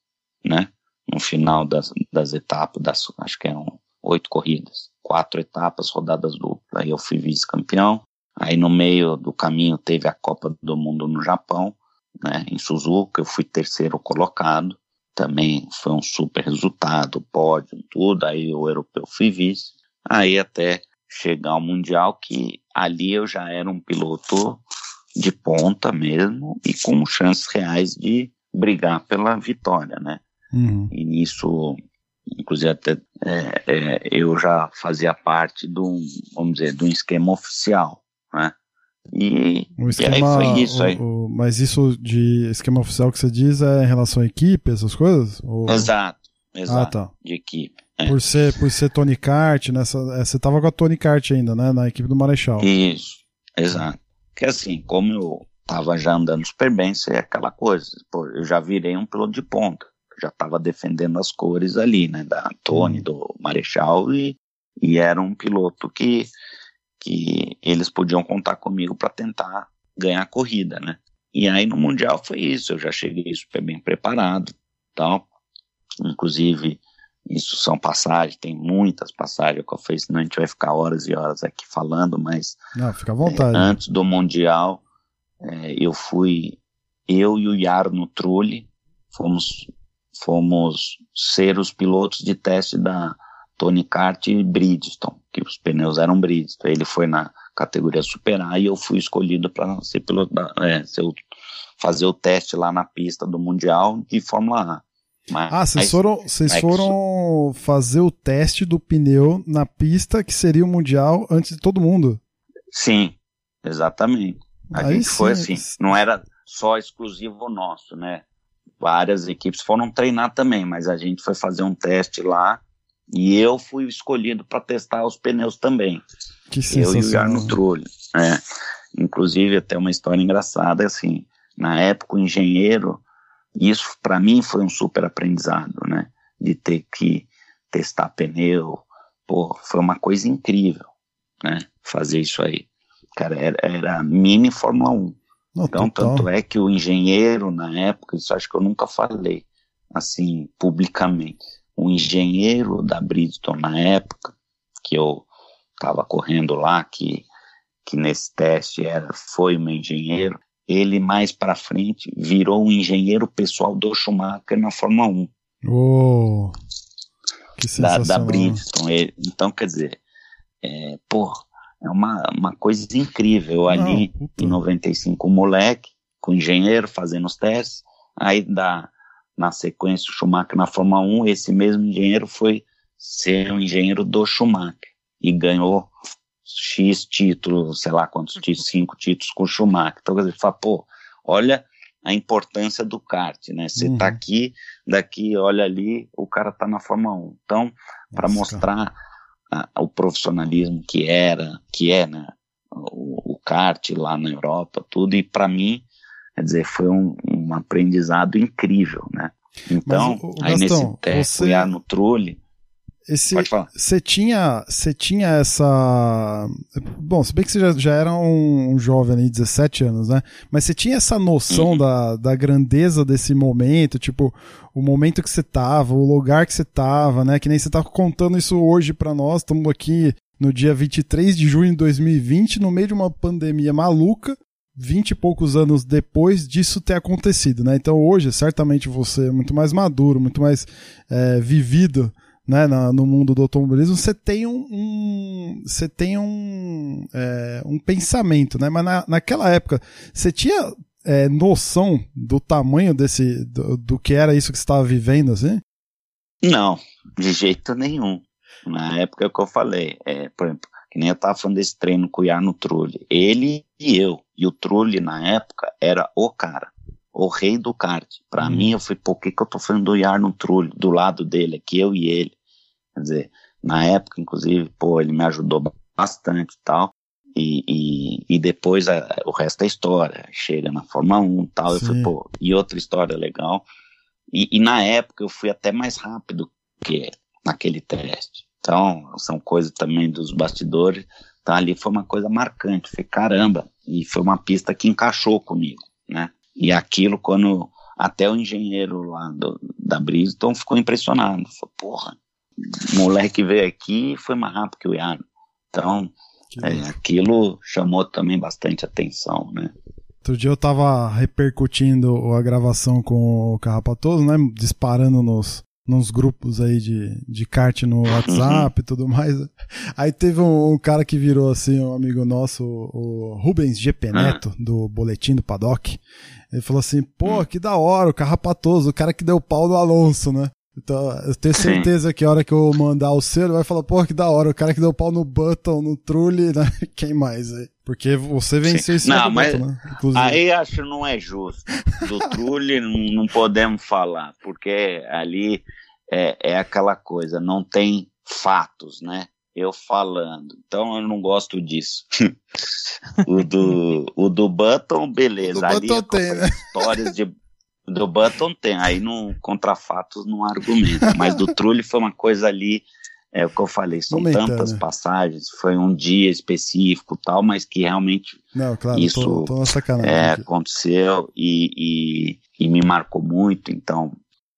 né? No final das, das etapas, das, acho que eram oito corridas, quatro etapas, rodadas duplas. Aí eu fui vice-campeão. Aí no meio do caminho teve a Copa do Mundo no Japão, né? Em Suzuka, eu fui terceiro colocado. Também foi um super resultado, pódio, tudo. Aí o europeu fui vice. Aí até chegar ao Mundial, que ali eu já era um piloto de ponta mesmo e com chances reais de brigar pela vitória, né? Uhum. E nisso, inclusive até é, é, eu já fazia parte de um, vamos dizer, de um esquema oficial, né? E, esquema, e aí foi isso aí. O, mas isso de esquema oficial que você diz é em relação à equipe, essas coisas? Ou... Exato, exato. Ah, tá. De equipe. É. Por ser, por ser Tony Kart, nessa, é, você tava com a Tony Kart ainda, né? Na equipe do Marechal. Isso, exato. Que assim, como eu tava já andando super bem, isso é aquela coisa. Pô, eu já virei um piloto de ponta. Já tava defendendo as cores ali, né? Da Tony, hum. do Marechal, e, e era um piloto que, que eles podiam contar comigo para tentar ganhar a corrida, né? E aí no Mundial foi isso, eu já cheguei super bem preparado, tal. Inclusive, isso são passagens, tem muitas passagens que eu fiz, senão a gente vai ficar horas e horas aqui falando, mas. Não, fica à vontade. É, antes do Mundial, é, eu fui, eu e o Jarno Trulli, fomos, fomos ser os pilotos de teste da Tony Kart e Bridgestone, que os pneus eram Bridgestone. Ele foi na categoria Super A e eu fui escolhido para ser piloto, é, ser o, fazer o teste lá na pista do Mundial de Fórmula A. Mas, ah, vocês foram, vocês foram fazer o teste do pneu na pista que seria o Mundial antes de todo mundo. Sim, exatamente. A Aí gente sim, foi assim, não era só exclusivo nosso, né? Várias equipes foram treinar também, mas a gente foi fazer um teste lá e eu fui escolhido para testar os pneus também. Que eu e o Jarno Trulli. É. Inclusive, até uma história engraçada, assim, na época o engenheiro, isso para mim foi um super aprendizado, né? De ter que testar pneu, pô, foi uma coisa incrível, né? Fazer isso aí. Cara, era, era mini Fórmula 1. Não, então, total. tanto é que o engenheiro, na época, isso acho que eu nunca falei, assim, publicamente. O engenheiro da Bridgestone, na época, que eu estava correndo lá, que, que nesse teste era, foi meu engenheiro, ele mais para frente virou um engenheiro pessoal do Schumacher na Fórmula 1. Oh, que da, da Bridgestone. Então, quer dizer, é, pô, é uma, uma coisa incrível. ali em 95, um moleque, com engenheiro, fazendo os testes. Aí dá, na sequência, o Schumacher na Fórmula 1. Esse mesmo engenheiro foi ser um engenheiro do Schumacher. E ganhou X títulos, sei lá quantos títulos, (laughs) cinco títulos com o Schumacher. Então, quer dizer, fala, pô, olha a importância do kart, né? Você tá uhum. tá aqui, daqui, olha ali, o cara tá na Fórmula 1. Então, para mostrar o profissionalismo que era, que é, né, o, o kart lá na Europa, tudo, e para mim, quer dizer, foi um, um aprendizado incrível, né? Então, Mas, o, aí Gastão, nesse teste, você... no trulli, esse, você tinha, você tinha essa. Bom, se bem que você já, já era um, um jovem ali, 17 anos, né? Mas você tinha essa noção uhum. da, da grandeza desse momento, tipo, o momento que você tava, o lugar que você tava, né? Que nem você tá contando isso hoje para nós. Estamos aqui no dia 23 de junho de 2020, no meio de uma pandemia maluca, vinte e poucos anos depois disso ter acontecido, né? Então hoje, certamente você é muito mais maduro, muito mais é, vivido né, na, no mundo do automobilismo, você tem um, um você tem um, é, um pensamento, né? Mas na, naquela época, você tinha é, noção do tamanho desse, do, do que era isso que você estava vivendo, assim? Não, de jeito nenhum. Na época que eu falei, é, por exemplo, que nem eu estava falando desse treino com o Iar Trulli, ele e eu, e o Trulli na época era o cara o rei do kart. Para hum. mim, eu pô, o que, que eu tô fazendo do Iar no trulho, do lado dele aqui, eu e ele. Quer dizer, na época, inclusive, pô, ele me ajudou bastante e tal. E, e, e depois a, o resto é história. Chega na Fórmula 1 e tal. Sim. Eu falei, pô, e outra história legal. E, e na época eu fui até mais rápido que naquele teste. Então, são coisas também dos bastidores. Então, ali foi uma coisa marcante. Falei, caramba. E foi uma pista que encaixou comigo, né? E aquilo, quando até o engenheiro lá do, da Bridgestone ficou impressionado. Falou, porra, o moleque veio aqui e foi mais rápido que o Iano. Então, é, aquilo chamou também bastante atenção, né? Outro dia eu tava repercutindo a gravação com o Carrapatoso, né? Disparando nos, nos grupos aí de, de kart no (laughs) WhatsApp e tudo mais. Aí teve um, um, cara que virou assim, um amigo nosso, o Rubens GP Neto, ah. do Boletim do Paddock. Ele falou assim, pô, hum. que da hora, o carrapatoso, o cara que deu pau no Alonso, né? Então, eu tenho certeza Sim. que a hora que eu mandar o selo, vai falar, pô, que da hora, o cara que deu pau no Button, no Trulli, né? (laughs) Quem mais aí? Porque você venceu esse Não, mas Button, né? Inclusive. aí acho que não é justo. Do (laughs) Trulli não, podemos falar, porque ali é, é aquela coisa, não tem fatos, né? eu falando. Então eu não gosto disso. (laughs) o, do, o do Button, beleza. Do Ali Button tem, né? Histórias de. Do Button tem, aí no contra fatos não argumenta. (laughs) Mas do Trulli foi uma coisa ali, é o que eu falei, são Momentando. tantas né? passagens, foi um dia específico tal, mas que realmente não, claro, isso tô, tô é, aconteceu e, e, e me marcou muito. Então,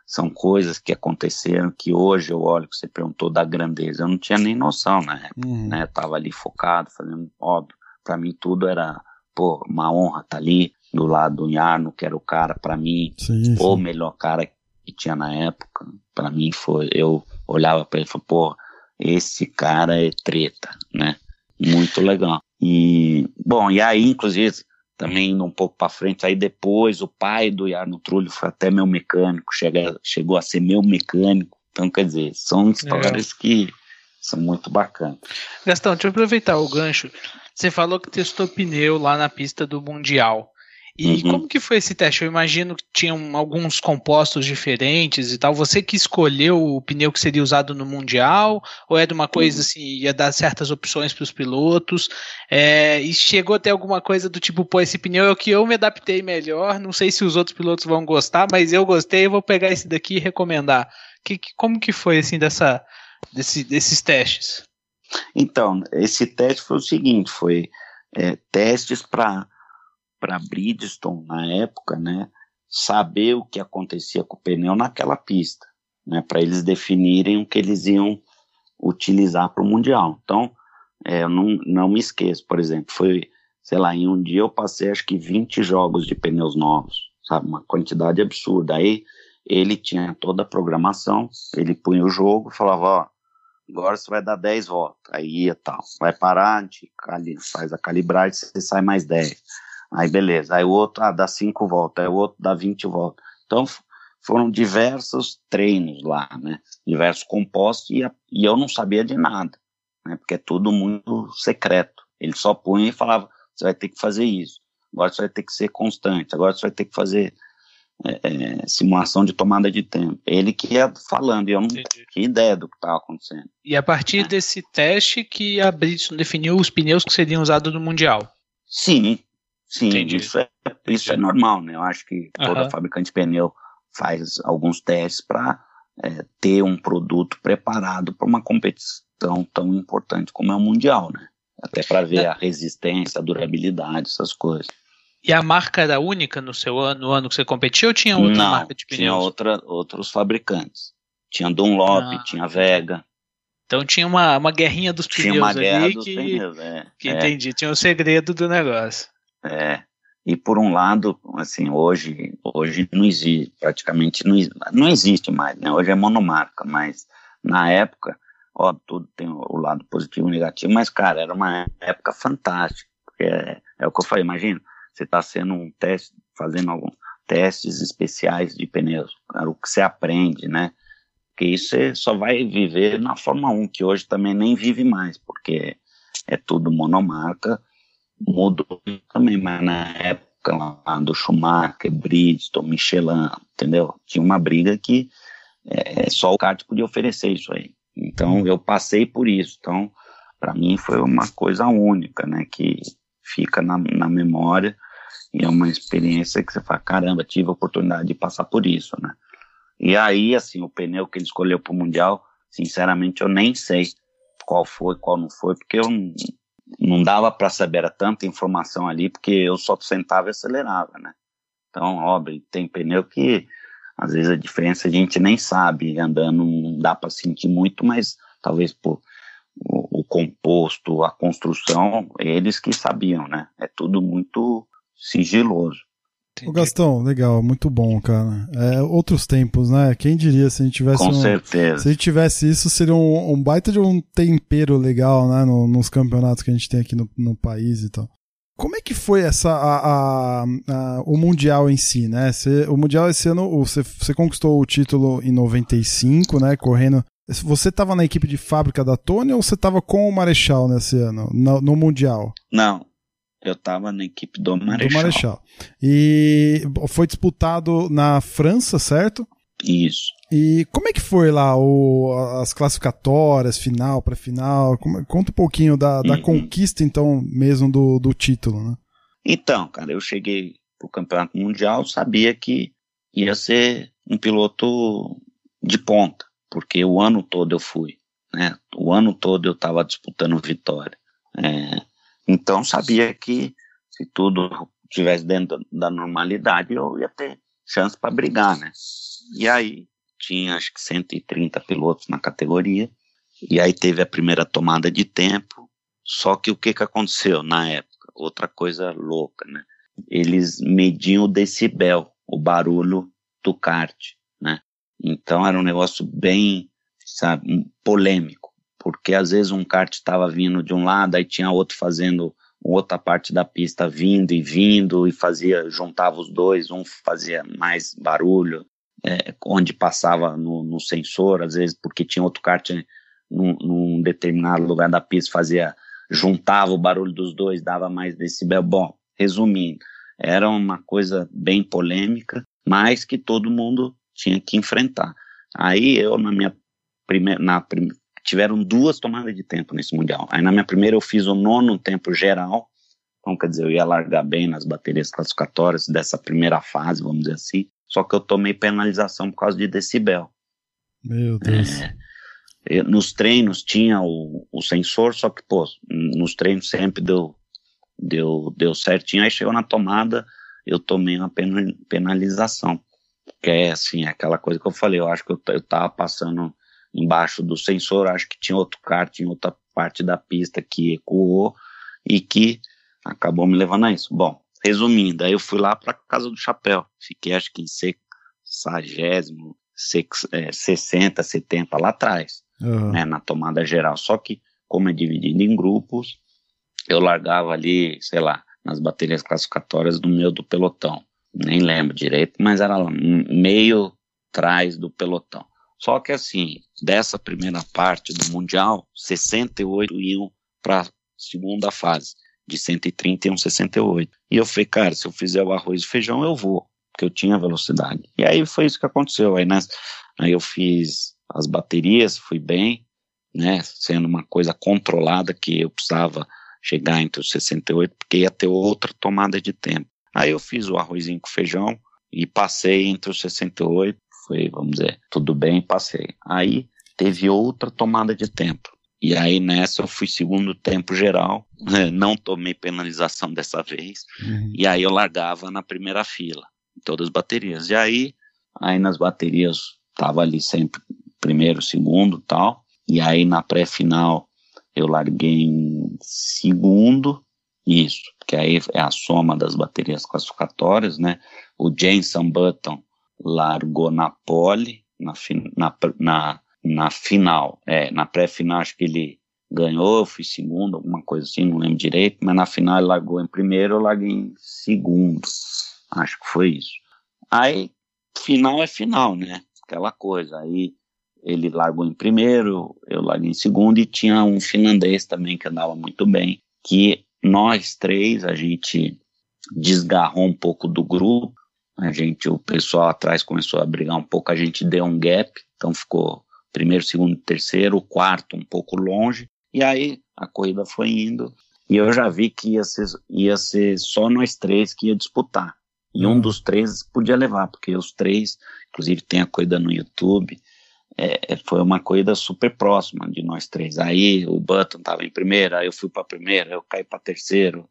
são coisas que aconteceram que hoje eu olho que você perguntou da grandeza, eu não tinha nem noção na época, uhum. né? Eu tava ali focado, fazendo óbvio, para mim tudo era, pô, uma honra estar tá ali do lado do Yarno, que era o cara para mim, sim, o melhor cara que tinha na época. Para mim foi, eu olhava para ele e falava, pô, esse cara é treta, né? Muito legal. E, bom, e aí, inclusive, também indo um pouco para frente. Aí depois o pai do Jarno Trulli foi até meu mecânico, chega, chegou a ser meu mecânico. Então, quer dizer, são histórias é. que são muito bacanas. Gastão, deixa eu aproveitar o gancho. Você falou que testou pneu lá na pista do Mundial. E uhum. como que foi esse teste? Eu imagino que tinham alguns compostos diferentes e tal. Você que escolheu o pneu que seria usado no Mundial? Ou é de uma coisa assim, ia dar certas opções para os pilotos? É, e chegou até alguma coisa do tipo, pô, esse pneu é o que eu me adaptei melhor. Não sei se os outros pilotos vão gostar, mas eu gostei, eu vou pegar esse daqui e recomendar. Que, que, como que foi assim dessa, desse, desses testes? Então, esse teste foi o seguinte, foi é, testes para para Bridgestone na época, né, saber o que acontecia com o pneu naquela pista, né, para eles definirem o que eles iam utilizar para o mundial. Então, é, eu não, não me esqueço, por exemplo, foi, sei lá, em um dia eu passei acho que 20 jogos de pneus novos, sabe, uma quantidade absurda. Aí ele tinha toda a programação, ele punha o jogo, falava, ó, agora você vai dar 10 voltas, aí ia tal, vai parar, a gente faz a calibragem, você sai mais 10 Aí beleza, aí o outro ah, dá cinco voltas, aí o outro dá 20 voltas. Então foram diversos treinos lá, né? Diversos compostos e, e eu não sabia de nada, né? Porque é tudo muito secreto. Ele só punha e falava: você vai ter que fazer isso, agora você vai ter que ser constante, agora você vai ter que fazer é, é, simulação de tomada de tempo. Ele que ia falando, e eu não tinha ideia do que estava acontecendo. E a partir é. desse teste que a Bridgestone definiu os pneus que seriam usados no Mundial. Sim, Sim, Entendi. isso é, isso é normal, né? Eu acho que toda uhum. fabricante de pneu faz alguns testes para é, ter um produto preparado para uma competição tão importante como é o Mundial, né? Até para ver é. a resistência, a durabilidade, essas coisas. E a marca era única no seu ano, no ano que você competiu ou tinha outra Não, marca de pneus? tinha outra, outros fabricantes. Tinha Dunlop, ah, tinha Vega. Então tinha uma, uma guerrinha dos pneus tinha uma guerra ali dos que, pneus, é, que é. entendi, tinha o um segredo do negócio. É, e por um lado, assim, hoje, hoje não existe, praticamente não, não existe mais, né? Hoje é monomarca, mas na época, ó, tudo tem o lado positivo e negativo, mas, cara, era uma época fantástica, porque é, é o que eu falei, imagina, você está sendo um teste, fazendo alguns testes especiais de pneus, cara, o que você aprende, né? Porque isso você só vai viver na Fórmula 1, que hoje também nem vive mais, porque é tudo monomarca, mudou também, mas na época lá do Schumacher, Bridgestone, Michelin, entendeu? Tinha uma briga que é, só o kart podia oferecer isso aí. Então eu passei por isso. Então, para mim foi uma coisa única, né? Que fica na, na memória e é uma experiência que você fala, caramba, tive a oportunidade de passar por isso, né? E aí, assim, o pneu que ele escolheu para o Mundial, sinceramente, eu nem sei qual foi, qual não foi, porque eu não dava para saber, era tanta informação ali, porque eu só sentava e acelerava, né? Então, óbvio, tem pneu que às vezes a diferença a gente nem sabe, andando não dá para sentir muito, mas talvez por o, o, composto, a construção, eles que sabiam, né? É tudo muito sigiloso. O Gastão, legal, muito bom, cara. É, outros tempos, né? Quem diria se a gente tivesse. Com um, certeza. Se a gente tivesse isso, seria um, um baita de um tempero legal, né? No, nos campeonatos que a gente tem aqui no, no país e tal. Como é que foi essa a, a, a, o mundial em si, né? Você, o mundial esse ano você, você conquistou o título em 95, né? Correndo. Você estava na equipe de fábrica da Tony ou você estava com o Marechal nesse ano no, no mundial? Não, eu estava na equipe do Marechal. Do Marechal. E foi disputado na França, certo? Isso. E como é que foi lá o, as classificatórias, final para final? Conta um pouquinho da, da uhum. conquista, então, mesmo do, do título, né? Então, cara, eu cheguei pro campeonato mundial, sabia que ia ser um piloto de ponta, porque o ano todo eu fui, né? O ano todo eu estava disputando vitória. É, então sabia que se tudo tivesse dentro da normalidade, eu ia ter chance para brigar, né? E aí tinha acho que 130 pilotos na categoria, e aí teve a primeira tomada de tempo, só que o que que aconteceu na época? Outra coisa louca, né? Eles mediam o decibel, o barulho do kart, né? Então era um negócio bem, sabe, polêmico porque às vezes um kart estava vindo de um lado, aí tinha outro fazendo outra parte da pista vindo e vindo e fazia, juntava os dois, um fazia mais barulho, é, onde passava no, no, sensor, às vezes porque tinha outro kart num, num, determinado lugar da pista, fazia, juntava o barulho dos dois, dava mais decibel. Bom, resumindo, era uma coisa bem polêmica, mas que todo mundo tinha que enfrentar. Aí eu, na minha primeira, na, tiveram duas tomadas de tempo nesse Mundial. Aí na minha primeira eu fiz o nono tempo geral, então quer dizer, eu ia largar bem nas baterias classificatórias dessa primeira fase, vamos dizer assim, só que eu tomei penalização por causa de decibel. Meu Deus. É, nos treinos tinha o, o sensor, só que, pô, nos treinos sempre deu, deu, deu certinho, aí chegou na tomada, eu tomei uma penalização. Que é assim, aquela coisa que eu falei, eu acho que eu, eu tava passando embaixo do sensor, acho que tinha outro kart em outra parte da pista que ecoou e que acabou me levando a isso. Bom, resumindo, aí eu fui lá para casa do chapéu, fiquei acho que em sexagésimo, é, 60, 70 lá atrás, uhum. né, na tomada geral. Só que, como é dividido em grupos, eu largava ali, sei lá, nas baterias classificatórias do meu do pelotão. Nem lembro direito, mas era lá, meio atrás do pelotão. Só que assim, dessa primeira parte do Mundial, 68 iam para a segunda fase, de 130 iam 68. E eu falei, cara, se eu fizer o arroz e feijão, eu vou, porque eu tinha velocidade. E aí foi isso que aconteceu. Aí, né, aí eu fiz as baterias, fui bem, né, sendo uma coisa controlada que eu precisava chegar entre os 68, porque ia ter outra tomada de tempo. Aí eu fiz o arrozinho com feijão e passei entre os 68 foi, vamos dizer, tudo bem, passei. Aí teve outra tomada de tempo. E aí nessa eu fui segundo tempo geral, (laughs) não tomei penalização dessa vez, uhum. e aí eu largava na primeira fila, em todas as baterias. E aí, aí nas baterias tava ali sempre primeiro, segundo tal, e aí na pré-final eu larguei em segundo, isso, que aí é a soma das baterias classificatórias, né? O Jenson Button largou na pole, na, na, na, na final, é, na pré-final acho que ele ganhou, fui segundo, alguma coisa assim, não lembro direito, mas na final ele largou em primeiro, eu larguei em segundo, acho que foi isso. Aí, final é final, né, aquela coisa, aí ele largou em primeiro, eu larguei em segundo, e tinha um finlandês também que andava muito bem, que nós três, a gente desgarrou um pouco do grupo, a gente, o pessoal atrás começou a brigar um pouco, a gente deu um gap, então ficou primeiro, segundo, terceiro, quarto um pouco longe, e aí a corrida foi indo, e eu já vi que ia ser, ia ser só nós três que ia disputar. E um uhum. dos três podia levar, porque os três, inclusive tem a corrida no YouTube, é, foi uma corrida super próxima de nós três. Aí o Button estava em primeira, aí eu fui para primeira, eu caí para terceiro,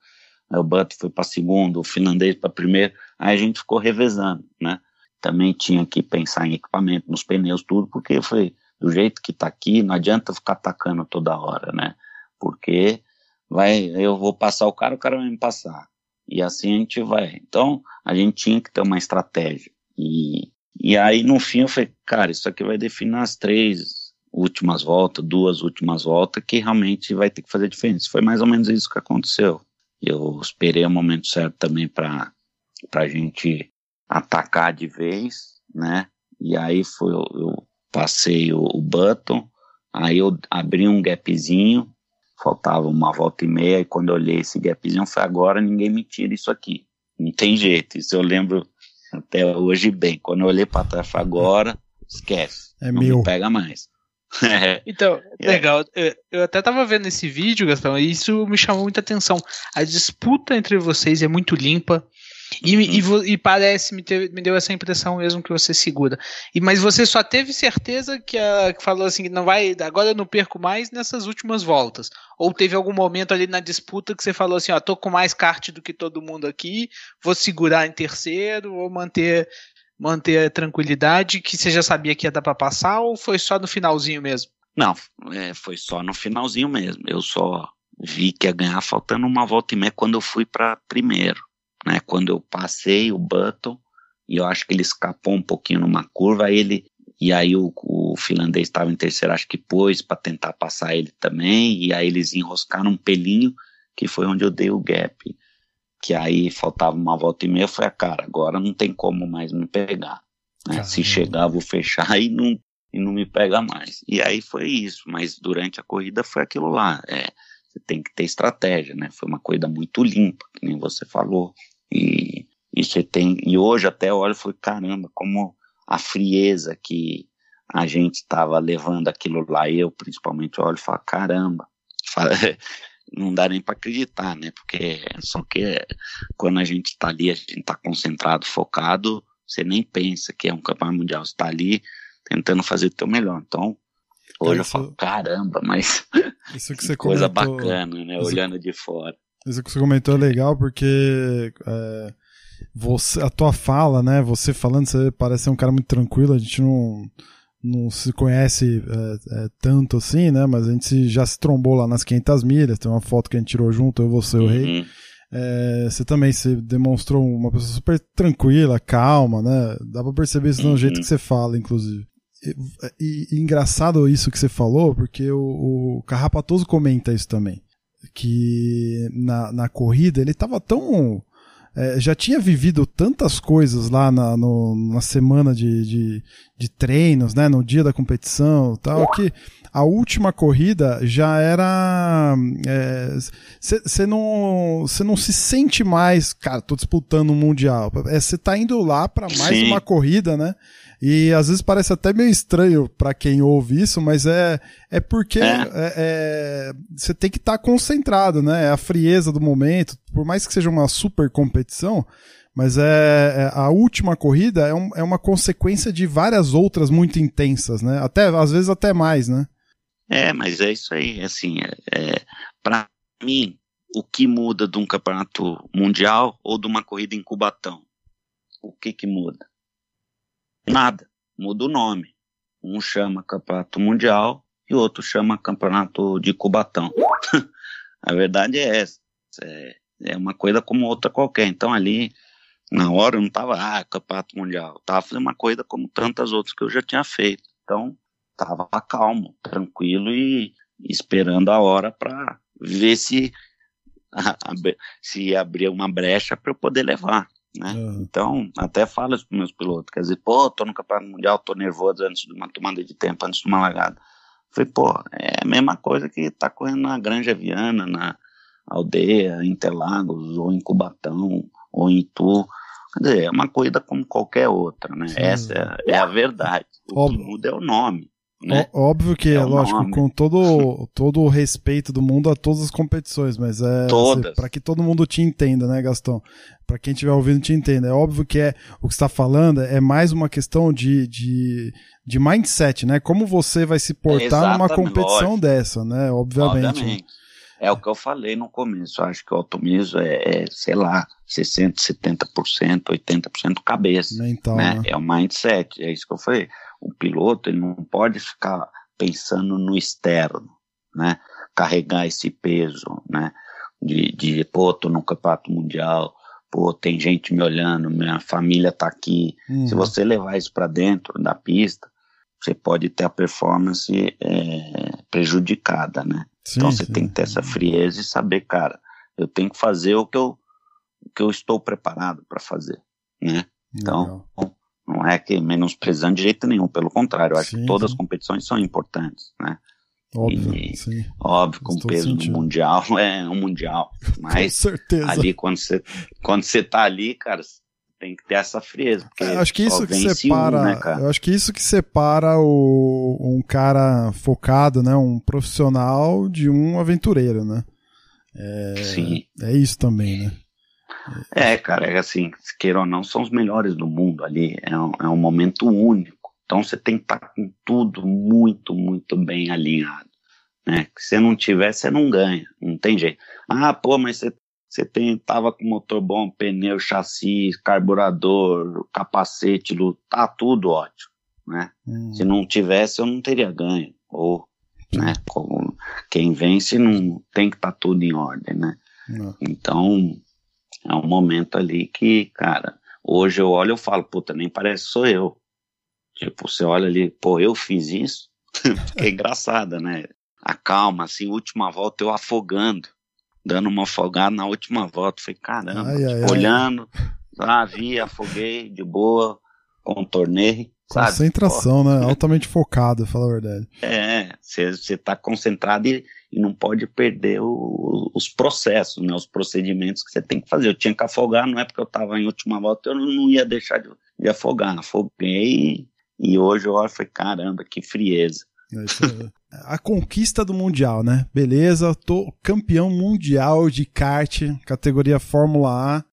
Aí o Button foi para segundo, o finlandês para primeiro. Aí a gente ficou revezando, né? Também tinha que pensar em equipamento, nos pneus, tudo, porque foi do jeito que tá aqui, não adianta ficar atacando toda hora, né? Porque vai, eu vou passar o cara, o cara vai me passar. E assim a gente vai. Então, a gente tinha que ter uma estratégia. E, e aí, no fim, eu falei, cara, isso aqui vai definir as três últimas voltas, duas últimas voltas, que realmente vai ter que fazer diferença. Foi mais ou menos isso que aconteceu. Eu esperei o momento certo também para a gente atacar de vez, né? E aí foi, eu, eu passei o, o button, aí eu abri um gapzinho, faltava uma volta e meia, e quando eu olhei esse gapzinho, foi agora ninguém me tira isso aqui. Não tem jeito, isso eu lembro até hoje bem. Quando eu olhei para trás, agora, esquece. É não meu. me pega mais. (laughs) então, é. legal. Eu, eu, até tava vendo esse vídeo, Gastão, e isso me chamou muita atenção. A disputa entre vocês é muito limpa. E, uhum. e, e, parece, me, teve, me deu essa impressão mesmo que você segura. E, mas você só teve certeza que, a, que falou assim, não vai, agora eu não perco mais nessas últimas voltas. Ou teve algum momento ali na disputa que você falou assim, ó, tô com mais kart do que todo mundo aqui, vou segurar em terceiro, vou manter manter a tranquilidade que você já sabia que ia dar para passar ou foi só no finalzinho mesmo? Não, é, foi só no finalzinho mesmo. Eu só vi que ia ganhar faltando uma volta e meia quando eu fui para primeiro, né? Quando eu passei o Button e eu acho que ele escapou um pouquinho numa curva, aí ele e aí o, o finlandês estava em terceiro, acho que pôs para tentar passar ele também, e aí eles enroscaram um pelinho que foi onde eu dei o gap. Que aí faltava uma volta e meia, foi a cara, agora não tem como mais me pegar. Né? Se chegar, vou fechar (laughs) e não, e não me pega mais. E aí foi isso, mas durante a corrida foi aquilo lá. É, você tem que ter estratégia, né? Foi uma corrida muito limpa, que nem você falou. E, e você tem. E hoje até olho e falei, caramba, como a frieza que a gente estava levando aquilo lá, eu principalmente olho e falo, caramba, (laughs) não dá nem para acreditar, né? Porque só que quando a gente está ali, a gente está concentrado, focado, você nem pensa que é um campeonato mundial, você está ali tentando fazer o teu melhor. Então, hoje isso, eu falo, caramba, mas (laughs) isso (laughs) que você coisa comentou, bacana, né? Olhando de fora. Isso que você comentou é legal porque é, você, a tua fala, né? Você falando, você parece ser um cara muito tranquilo, a gente não não se conhece é, é, tanto assim, né? Mas a gente se, já se trombou lá nas 500 milhas, tem uma foto que a gente tirou junto, eu, você e o Rei. Uhum. É, você também se demonstrou uma pessoa super tranquila, calma, né? Dá pra perceber isso no Uhum. jeito que você fala, inclusive. E, e- e engraçado isso que você falou, porque o, o Carrapatoso comenta isso também. Que na, na corrida ele tava tão. É, já tinha vivido tantas coisas lá na, no- na semana de, de, de treinos, né? No dia da competição tal, que a última corrida já era. Você não, você não se sente mais, cara, tô disputando um mundial. Você tá indo lá para mais Sim. uma corrida, né? E às vezes parece até meio estranho para quem ouve isso, mas é, é porque É. você tem que estar concentrado, né? É a frieza do momento, por mais que seja uma super competição, mas é, é- a última corrida é, um- é uma consequência de várias outras muito intensas, né? Até às vezes até mais, né? É, mas é isso aí, assim, é, é, para mim, o que muda de um campeonato mundial ou de uma corrida em Cubatão? O que que muda? Nada, muda o nome. Um chama campeonato mundial e o outro chama campeonato de Cubatão. (laughs) A verdade é essa, é, é uma coisa como outra qualquer, então ali, na hora eu não tava, ah, campeonato mundial, eu tava fazendo uma corrida como tantas outras que eu já tinha feito, então tava calmo, tranquilo e esperando a hora para ver se se abrir uma brecha para eu poder levar, né? Uhum. Então, até falo isso para meus pilotos, quer dizer, pô, tô no campeonato mundial, tô nervoso antes de uma tomada de tempo, antes de uma largada. Falei, pô, é a mesma coisa que tá correndo na Granja Viana, na aldeia, Interlagos, ou em Cubatão, ou em Itu. Quer dizer, é uma corrida como qualquer outra, né? Sim. Essa é, é a verdade. O Óbvio. que muda é o nome, né? Ó- Óbvio que, é, É lógico, nome. com todo, (laughs) todo o respeito do mundo a todas as competições, mas é Todas. para que todo mundo te entenda, né, Gastão? Para quem estiver ouvindo te entenda. É óbvio que é o que está falando é mais uma questão de, de, de mindset, né? Como você vai se portar numa Exatamente, competição lógico. dessa, né? Obviamente. Obviamente. É o que eu falei no começo. Acho que o automiso é, é, sei lá, 60%, 70%, 80% cabeça. Mental, né? né? É o mindset, é isso que eu falei. O piloto ele não pode ficar pensando no externo, né? Carregar esse peso, né? De, de pô, tô no campeonato mundial, pô, tem gente me olhando, minha família tá aqui. Uhum. Se você levar isso para dentro da pista, você pode ter a performance é, prejudicada, né? Sim, então você sim. tem que ter essa frieza e saber, cara, eu tenho que fazer o que eu, o que eu estou preparado para fazer, né? Então, Legal. Não é que menosprezando de jeito nenhum, pelo contrário, eu acho Sim, que todas sim. as competições são importantes, né? Óbvio, e- sim. Óbvio, com peso sentido. do mundial (laughs) é um mundial, (laughs) Com mas certeza. ali quando você quando você tá ali, cara, tem que ter essa frieza, porque É, acho que isso que separa, um, né, cara? eu acho que isso que separa o, um cara focado, né, um profissional de um aventureiro, né? Sim. É isso também, né? É, cara, é assim, se queira ou não, são os melhores do mundo ali. É um, é um momento único. Então você tem que estar com tudo muito, muito bem alinhado. Né? Se você não tiver, você não ganha. Não tem jeito. Ah, pô, mas você, você tem, tava com motor bom, pneu, chassi, carburador, capacete, tá tudo ótimo. Né? Hum, Se não tivesse, eu não teria ganho. Ou, né, como quem vence não tem que estar tudo em ordem, né? não. Então, é um momento ali que, cara, hoje eu olho e falo, puta, nem parece que sou eu. Tipo, você olha ali, pô, eu fiz isso? (laughs) Fiquei engraçada, né? A calma, assim, última volta eu afogando, dando uma afogada na última volta. Falei, caramba, ai, tipo, ai, olhando, ah, vi, afoguei de boa, contornei. Concentração, né? Altamente focado, fala a verdade. É, você tá concentrado e, e, não pode perder o, os processos, né? Os procedimentos que você tem que fazer. Eu tinha que afogar, não é porque eu tava em última volta, eu não ia deixar de, de afogar. Afoguei e, hoje eu olho e falei, caramba, que frieza. É a conquista do Mundial, né? Beleza, tô campeão mundial de kart, categoria Fórmula A.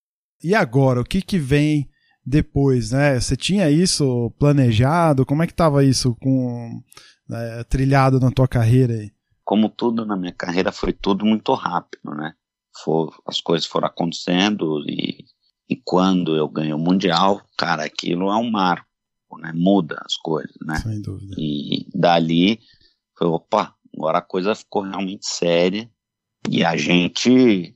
E agora, o que que vem depois, né? Você tinha isso planejado? Como é que tava isso com né, trilhado na tua carreira aí? Como tudo na minha carreira foi tudo muito rápido, né? For, as coisas foram acontecendo e, e quando eu ganhei o mundial, cara, aquilo é um marco, né? Muda as coisas, né? Sem dúvida. E dali foi, opa, agora a coisa ficou realmente séria e a gente,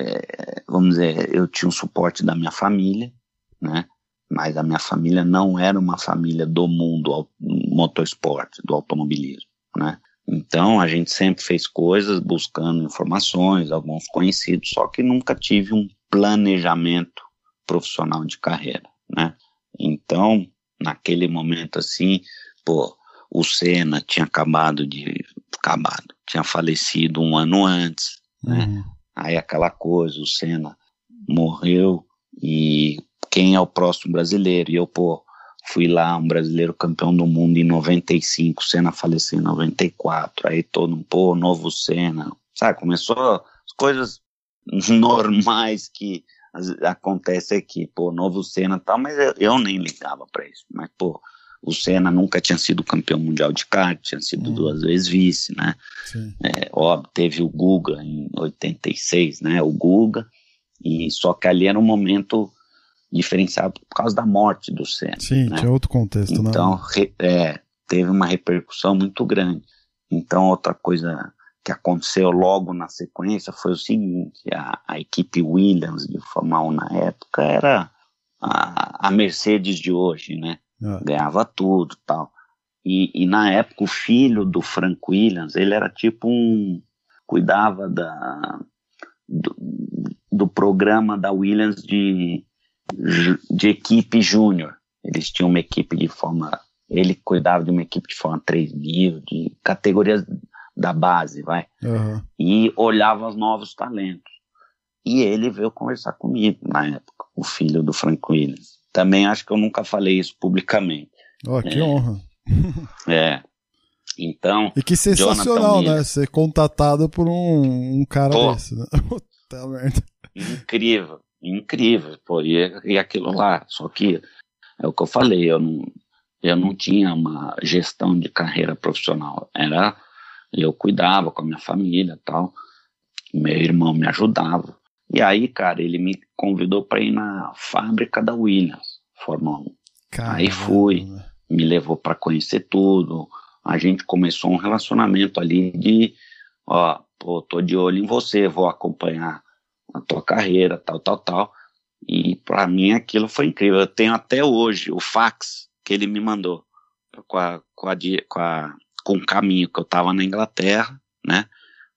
é, vamos dizer, eu tinha o suporte da minha família, né? Mas a minha família não era uma família do mundo motorsport, do automobilismo, né? Então a gente sempre fez coisas buscando informações, alguns conhecidos, só que nunca tive um planejamento profissional de carreira, né? Então, naquele momento assim, pô, o Senna tinha acabado de acabado, tinha falecido um ano antes, né? Uhum. Aí aquela coisa, o Senna morreu e quem é o próximo brasileiro. E eu, pô, fui lá, um brasileiro campeão do mundo em 95, Senna faleceu em 94, aí todo um, pô, novo Senna, sabe, começou as coisas (laughs) normais que acontece aqui, pô, novo Senna e tal, mas eu, eu nem ligava para isso, mas, pô, o Senna nunca tinha sido campeão mundial de kart, tinha sido hum. duas vezes vice, né? É, óbvio, teve o Guga em 86, né? O Guga, e só que ali era um momento diferenciado por causa da morte do Senna. Sim, né? tinha outro contexto, então, né? Então, é, teve uma repercussão muito grande. Então, outra coisa que aconteceu logo na sequência foi o seguinte: a, a equipe Williams de Fórmula 1 na época era a, a Mercedes de hoje, né? É. Ganhava tudo tal. E, e na época o filho do Frank Williams, ele era tipo um. cuidava da, do, do programa da Williams de de equipe júnior. Eles tinham uma equipe de forma. Ele cuidava de uma equipe de forma 3 mil, de categorias da base, vai. Uhum. E olhava os novos talentos. E ele veio conversar comigo na época, o filho do Frank Williams. Também acho que eu nunca falei isso publicamente. Oh, que é, honra. É. Então. E que sensacional, né? Ser contatado por um, um cara Pô, desse, né? (laughs) Puta merda. Incrível incrível, pô, e, e aquilo lá, só que é o que eu falei, eu não, eu não tinha uma gestão de carreira profissional, era, eu cuidava com a minha família tal, meu irmão me ajudava, e aí, cara, ele me convidou para ir na fábrica da Williams, Fórmula 1, Caramba. aí fui, me levou para conhecer tudo, a gente começou um relacionamento ali de, ó, pô, tô de olho em você, vou acompanhar a tua carreira, tal, tal, tal. E para mim aquilo foi incrível. Eu tenho até hoje o fax que ele me mandou com a, com a, com, a, com o caminho que eu estava na Inglaterra, né?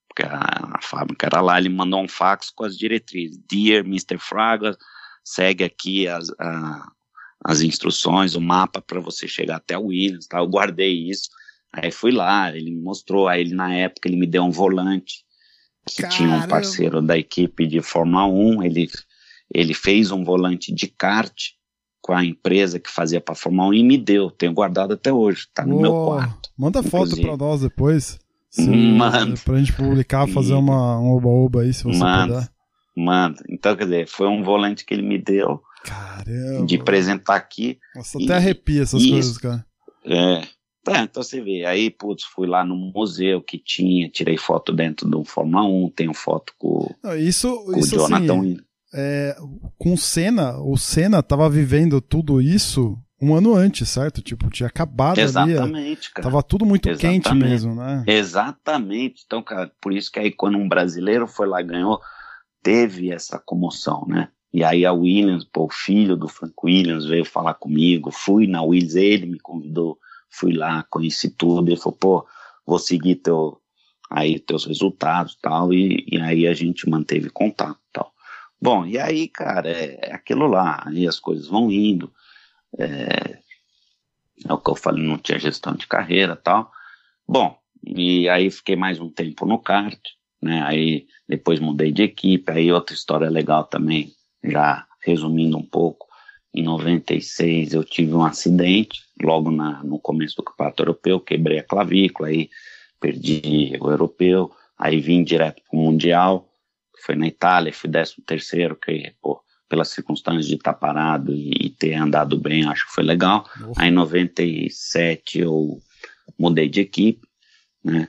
Porque a, a, fábrica era lá, ele mandou um fax com as diretrizes. Dear Mr. Fraga, segue aqui as, a, as instruções, o mapa para você chegar até o Williams, tá? Eu guardei isso. Aí fui lá, ele me mostrou, aí ele na época ele me deu um volante que Caramba. tinha um parceiro da equipe de Fórmula 1, ele, ele fez um volante de kart com a empresa que fazia para Fórmula 1 e me deu, tenho guardado até hoje, tá no meu quarto. Manda foto para nós depois. Manda. Pra gente publicar, fazer uma, um oba-oba aí, se você manda, puder. Manda. Então, quer dizer, foi um volante que ele me deu. Caramba. De apresentar aqui. Nossa, e, até arrepia essas coisas, cara. É, é, então você vê, aí, putz, fui lá no museu que tinha, tirei foto dentro do Fórmula 1, tenho foto com, isso, com isso, o Jonathan assim, é, Com Senna, o Senna tava vivendo tudo isso um ano antes, certo? Tipo, tinha acabado Exatamente, ali. Exatamente, cara. Tava tudo muito Exatamente. quente mesmo, né? Exatamente. Então, cara, por isso que aí quando um brasileiro foi lá e ganhou, teve essa comoção, né? E aí a Williams, pô, o filho do Frank Williams veio falar comigo, fui na Williams, ele me convidou fui lá, conheci tudo, ele falou, pô, vou seguir teu, aí teus resultados tal, e, e aí a gente manteve contato tal. Bom, e aí, cara, é, é aquilo lá, aí as coisas vão indo, é, é o que eu falei, não tinha gestão de carreira tal. Bom, e aí fiquei mais um tempo no kart, né, aí depois mudei de equipe, aí outra história legal também, já resumindo um pouco, em 96 eu tive um acidente, logo na, no começo do campeonato europeu, quebrei a clavícula, aí perdi o europeu, aí vim direto para o Mundial, foi na Itália, fui 13 terceiro, que, pô, pelas circunstâncias de estar parado e, e, ter andado bem, acho que foi legal. Nossa. Aí em 97 eu mudei de equipe, né?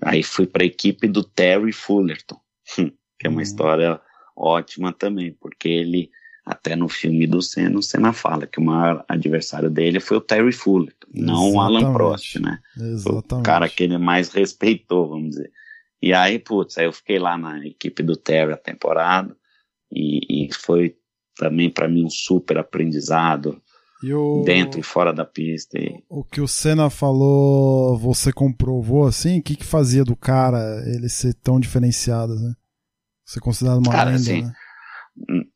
Aí fui para a equipe do Terry Fullerton, (laughs) que é uma uhum. história ótima também, porque ele até no filme do Senna, o Senna fala que o maior adversário dele foi o Terry Fullerton, não o Alan Prost, né? Exatamente. O cara que ele mais respeitou, vamos dizer. E aí, putz, aí eu fiquei lá na equipe do Terry a temporada e, e foi também para mim um super aprendizado. O, dentro e fora da pista. E... O que o Senna falou, você comprovou assim? O que, que fazia do cara ele ser tão diferenciado, né? Ser considerado uma cara, lenda, assim, né?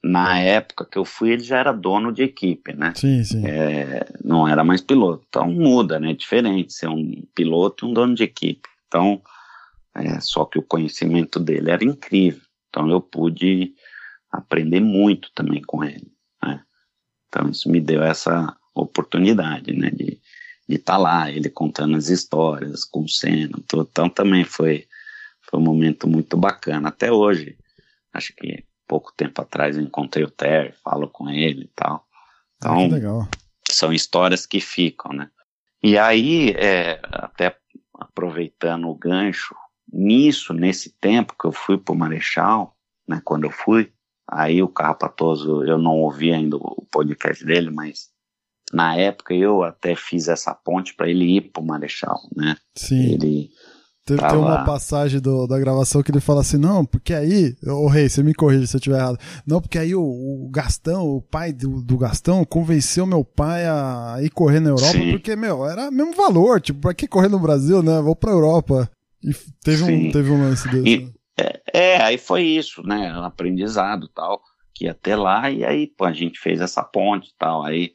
Na época que eu fui, ele já era dono de equipe, né? Sim, sim. É, não era mais piloto. Então muda, né? É diferente ser um piloto e um dono de equipe. Então, é, só que o conhecimento dele era incrível. Então eu pude aprender muito também com ele. Né? Então isso me deu essa oportunidade, né? De estar tá lá, ele contando as histórias com o Senna. Então também foi, foi um momento muito bacana. Até hoje, acho que pouco tempo atrás eu encontrei o Terry, falo com ele e tal. Ah, então, ah, são histórias que ficam, né? E aí, é, até aproveitando o gancho, nisso, nesse tempo que eu fui pro Marechal, né, quando eu fui, aí o Carrapatoso, eu não ouvi ainda o podcast dele, mas na época eu até fiz essa ponte para ele ir pro Marechal, né? Sim. Ele Teve tá uma passagem do, da gravação que ele fala assim: não, porque aí, o rei, você me corrige se eu estiver errado. Não, porque aí o, o Gastão, o pai do, do, Gastão, convenceu meu pai a ir correr na Europa, Sim. porque, meu, era o mesmo valor. Tipo, pra que correr no Brasil, né? Vou pra Europa. E teve, um, teve um lance desse. E, né? é, é, aí foi isso, né? Um aprendizado tal, que ia até lá, e aí, pô, a gente fez essa ponte tal. Aí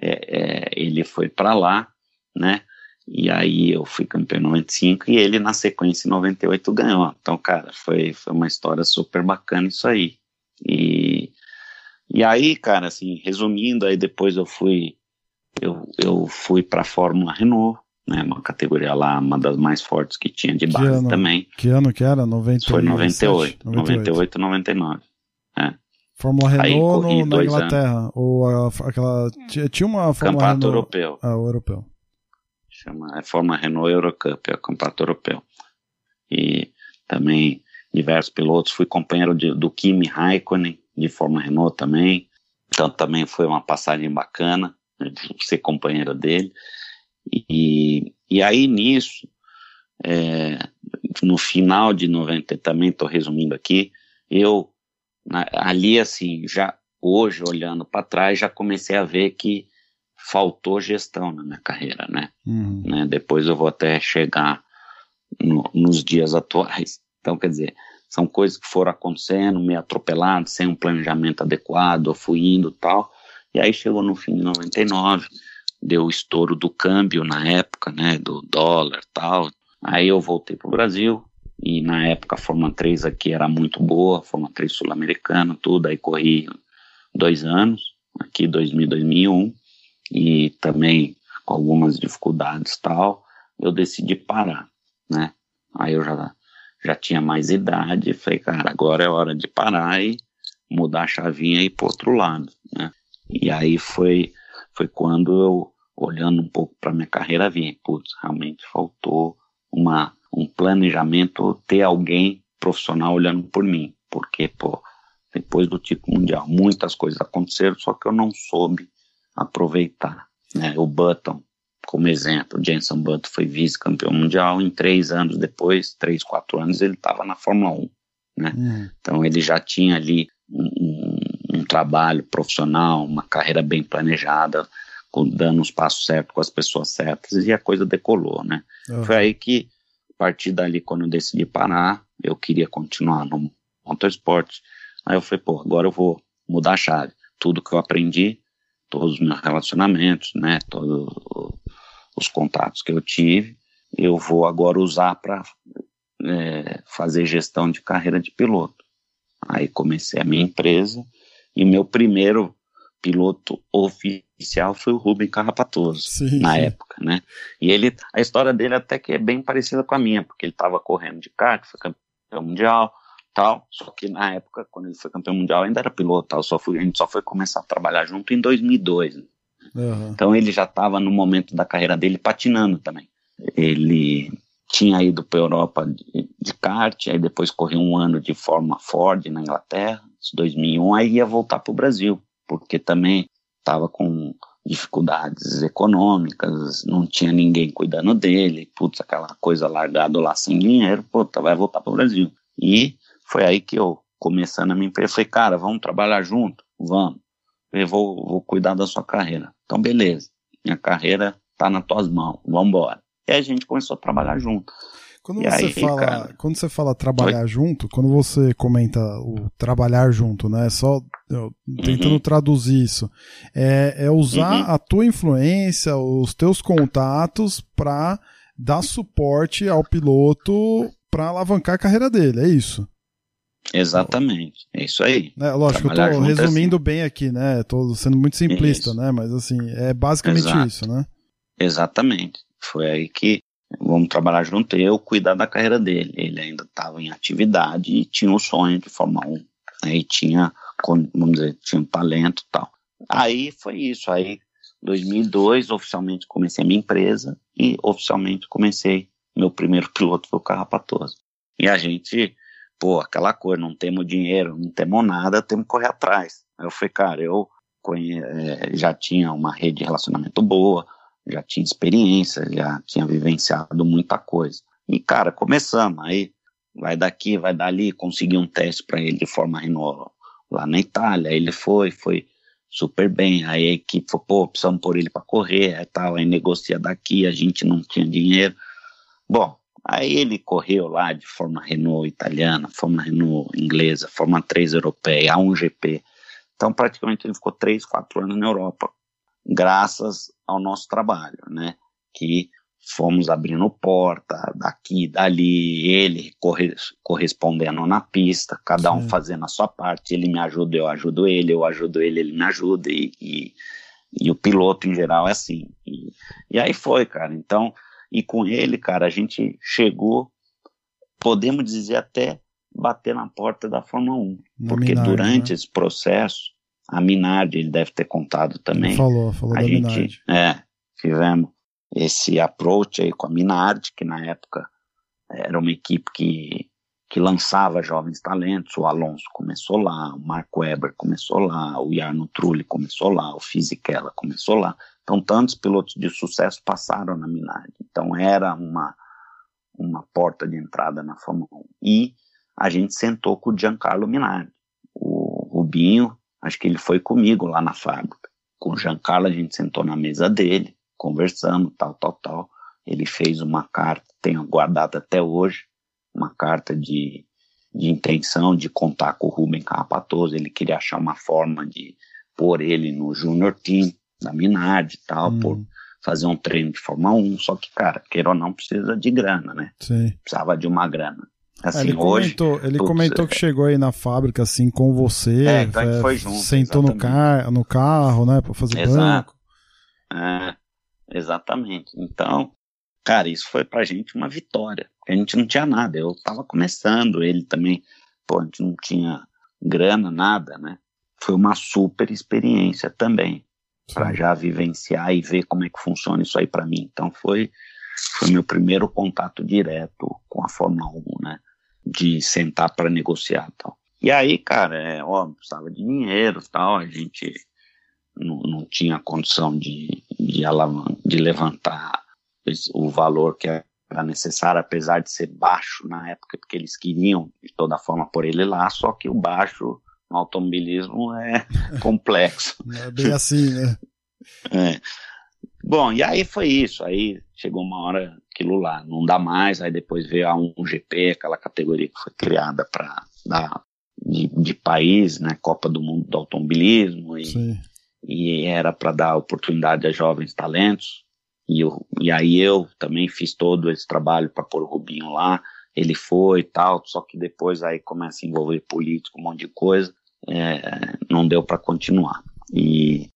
é, é, ele foi para lá, né? E aí eu fui campeão em 95 e ele na sequência em 98 ganhou. Então, cara, foi, foi uma história super bacana isso aí. E, e aí, cara, assim, resumindo, aí depois eu fui eu, eu fui para a Fórmula Renault, né, uma categoria lá, uma das mais fortes que tinha de base ano, também. Que ano que era? 98, foi 98, 98, 98 99. É. Fórmula Renault no, na Inglaterra, anos. ou a, aquela tinha uma Fórmula Campeonato Renault, europeu. Ah, o europeu chama é forma Renault Eurocup, é o campeonato europeu. E também diversos pilotos, fui companheiro de, do Kimi Raikkonen, de forma Renault também, então também foi uma passagem bacana, né, ser companheiro dele. E, e aí nisso, é, no final de 90, também estou resumindo aqui, eu ali assim, já hoje olhando para trás, já comecei a ver que faltou gestão na minha carreira, né? Uhum. né? Depois eu vou até chegar no, nos dias atuais. Então, quer dizer, são coisas que foram acontecendo, meio atropelado, sem um planejamento adequado, eu fui indo tal. E aí chegou no fim de 99, deu o estouro do câmbio na época, né? Do dólar tal. Aí eu voltei para o Brasil, e na época a Fórmula 3 aqui era muito boa, a Fórmula 3 sul-americana, tudo, aí corri dois anos, aqui 2000, 2001, e também com algumas dificuldades tal, eu decidi parar, né? Aí eu já, já tinha mais idade falei, cara, agora é hora de parar e mudar a chavinha e ir pro outro lado, né? E aí foi, foi quando eu, olhando um pouco para minha carreira, vi, putz, realmente faltou uma, um planejamento, ter alguém profissional olhando por mim, porque, pô, depois do tipo mundial, muitas coisas aconteceram, só que eu não soube aproveitar. Né? O Button, como exemplo, o Jenson Button foi vice-campeão mundial, em três anos depois, três, quatro anos, ele estava na Fórmula 1. Né? Uhum. Então ele já tinha ali um, um, um, trabalho profissional, uma carreira bem planejada, com, dando os passos certos com as pessoas certas, e a coisa decolou. Né? Uhum. Foi aí que, a partir dali, quando eu decidi parar, eu queria continuar no motorsport. Aí eu falei, pô, agora eu vou mudar a chave. Tudo que eu aprendi, todos os meus relacionamentos, né, todos os contatos que eu tive, eu vou agora usar para é, fazer gestão de carreira de piloto. Aí comecei a minha empresa e meu primeiro piloto oficial foi o Rubem Carrapatoso, sim, na sim. época, né? E ele, a história dele até que é bem parecida com a minha, porque ele estava correndo de kart, foi campeão mundial, tal, só que na época, quando ele foi campeão mundial, ainda era piloto, tal, só fui, a gente só foi começar a trabalhar junto em 2002, né? uhum. Então ele já estava no momento da carreira dele patinando também. Ele tinha ido para a Europa de, de kart, aí depois correu um ano de Fórmula Ford na Inglaterra, 2001, aí ia voltar para o Brasil porque também estava com dificuldades econômicas, não tinha ninguém cuidando dele, putz, aquela coisa largado lá sem dinheiro, puta, vai voltar para o Brasil. E foi aí que eu, começando a minha empresa, falei, cara, vamos trabalhar junto? Vamos. Eu vou, vou cuidar da sua carreira. Então, beleza. Minha carreira tá nas tuas mãos, vamos embora. E a gente começou a trabalhar junto. Quando e você, aí, fala, cara, quando você fala trabalhar junto, quando você comenta o trabalhar junto, né? Só eu, tentando uhum. traduzir isso, é, é usar uhum. a tua influência, os teus contatos para dar suporte ao piloto para alavancar a carreira dele, é isso? Exatamente, é isso aí. É, lógico, Trabalhar eu tô resumindo assim. bem aqui, né? Tô sendo muito simplista, isso. né? Mas assim, é basicamente Exato. isso, né? Exatamente. Foi aí que vamos trabalhar junto, eu cuidar da carreira dele. Ele ainda estava em atividade e tinha o sonho de Fórmula 1. Né, e tinha, vamos dizer, tinha um talento e tal. Aí foi isso. Aí, 2002, oficialmente comecei a minha empresa e oficialmente comecei meu primeiro piloto foi o Carrapatoso. E a gente, pô, aquela coisa, não temos dinheiro, não temos nada, temos que correr atrás. Eu falei, cara, eu conhe... É, já tinha uma rede de relacionamento boa, já tinha experiência, já tinha vivenciado muita coisa. E, cara, começamos. Aí vai daqui, vai dali, consegui um teste para ele de forma Renault lá na Itália. Aí ele foi, foi super bem. Aí a equipe falou, pô, precisamos pôr ele para correr, aí tal. Aí negocia daqui, a gente não tinha dinheiro. Bom, aí ele correu lá de forma Renault italiana, forma Renault inglesa, forma 3 europeia, A1GP. Então, praticamente ele ficou 3, 4 anos na Europa graças ao nosso trabalho, né? Que fomos abrindo porta daqui, dali, ele corre, correspondendo na pista, cada Sim. um fazendo a sua parte, ele me ajuda, eu ajudo ele, eu ajudo ele, ele me ajuda, e, e, e o piloto em geral é assim. E, e aí foi, cara. Então, e com ele, cara, a gente chegou, podemos dizer até bater na porta da Fórmula 1, na porque Minardi, durante né? esse processo a Minardi, ele deve ter contado também. Falou, falou a gente, Minardi. É, tivemos esse approach aí com a Minardi, que na época era uma equipe que, que lançava jovens talentos, o Alonso começou lá, o Marco Weber começou lá, o Jarno Trulli começou lá, o Fisichella começou lá. Então, tantos pilotos de sucesso passaram na Minardi. Então, era uma, uma porta de entrada na Fórmula 1. E a gente sentou com o Giancarlo Minardi. O Rubinho Acho que ele foi comigo lá na fábrica. Com o Giancarlo, a gente sentou na mesa dele, conversamos, tal, tal, tal. Ele fez uma carta, tenho guardado até hoje, uma carta de, de intenção de contar com o Rubem Carrapatoso. Ele queria achar uma forma de pôr ele no Junior Team da Minardi e tal, hum. por fazer um treino de Fórmula 1. Só que, cara, queira ou não, precisa de grana, né? Sim. Precisava de uma grana. Assim, ele hoje, comentou, ele comentou que chegou aí na fábrica assim com você, é, então é, foi junto, sentou no, car no carro, né, para fazer Exato. banco. É, exatamente. Então, cara, isso foi pra gente uma vitória. A gente não tinha nada, eu tava começando, ele também, pô, a gente não tinha grana, nada, né? Foi uma super experiência também, para já vivenciar e ver como é que funciona isso aí para mim. Então foi foi meu primeiro contato direto com a Fórmula 1, né? de sentar para negociar tal. E aí, cara, é, ó, precisava de dinheiro tal, a gente não, não tinha condição de, de, de levantar o valor que era necessário, apesar de ser baixo na época, porque eles queriam de toda forma por ele lá, só que o baixo no automobilismo é (laughs) complexo. é bem assim, né? (laughs) É. Bom, e aí foi isso. Aí chegou uma hora aquilo lá, não dá mais. Aí depois veio a 1GP, aquela categoria que foi criada para dar de, de, país, né? Copa do Mundo do Automobilismo. E, e era para dar oportunidade a jovens talentos. E, eu, e aí eu também fiz todo esse trabalho para pôr o Rubinho lá. Ele foi e tal, só que depois aí começa a envolver político, um monte de coisa. É, não deu para continuar. E,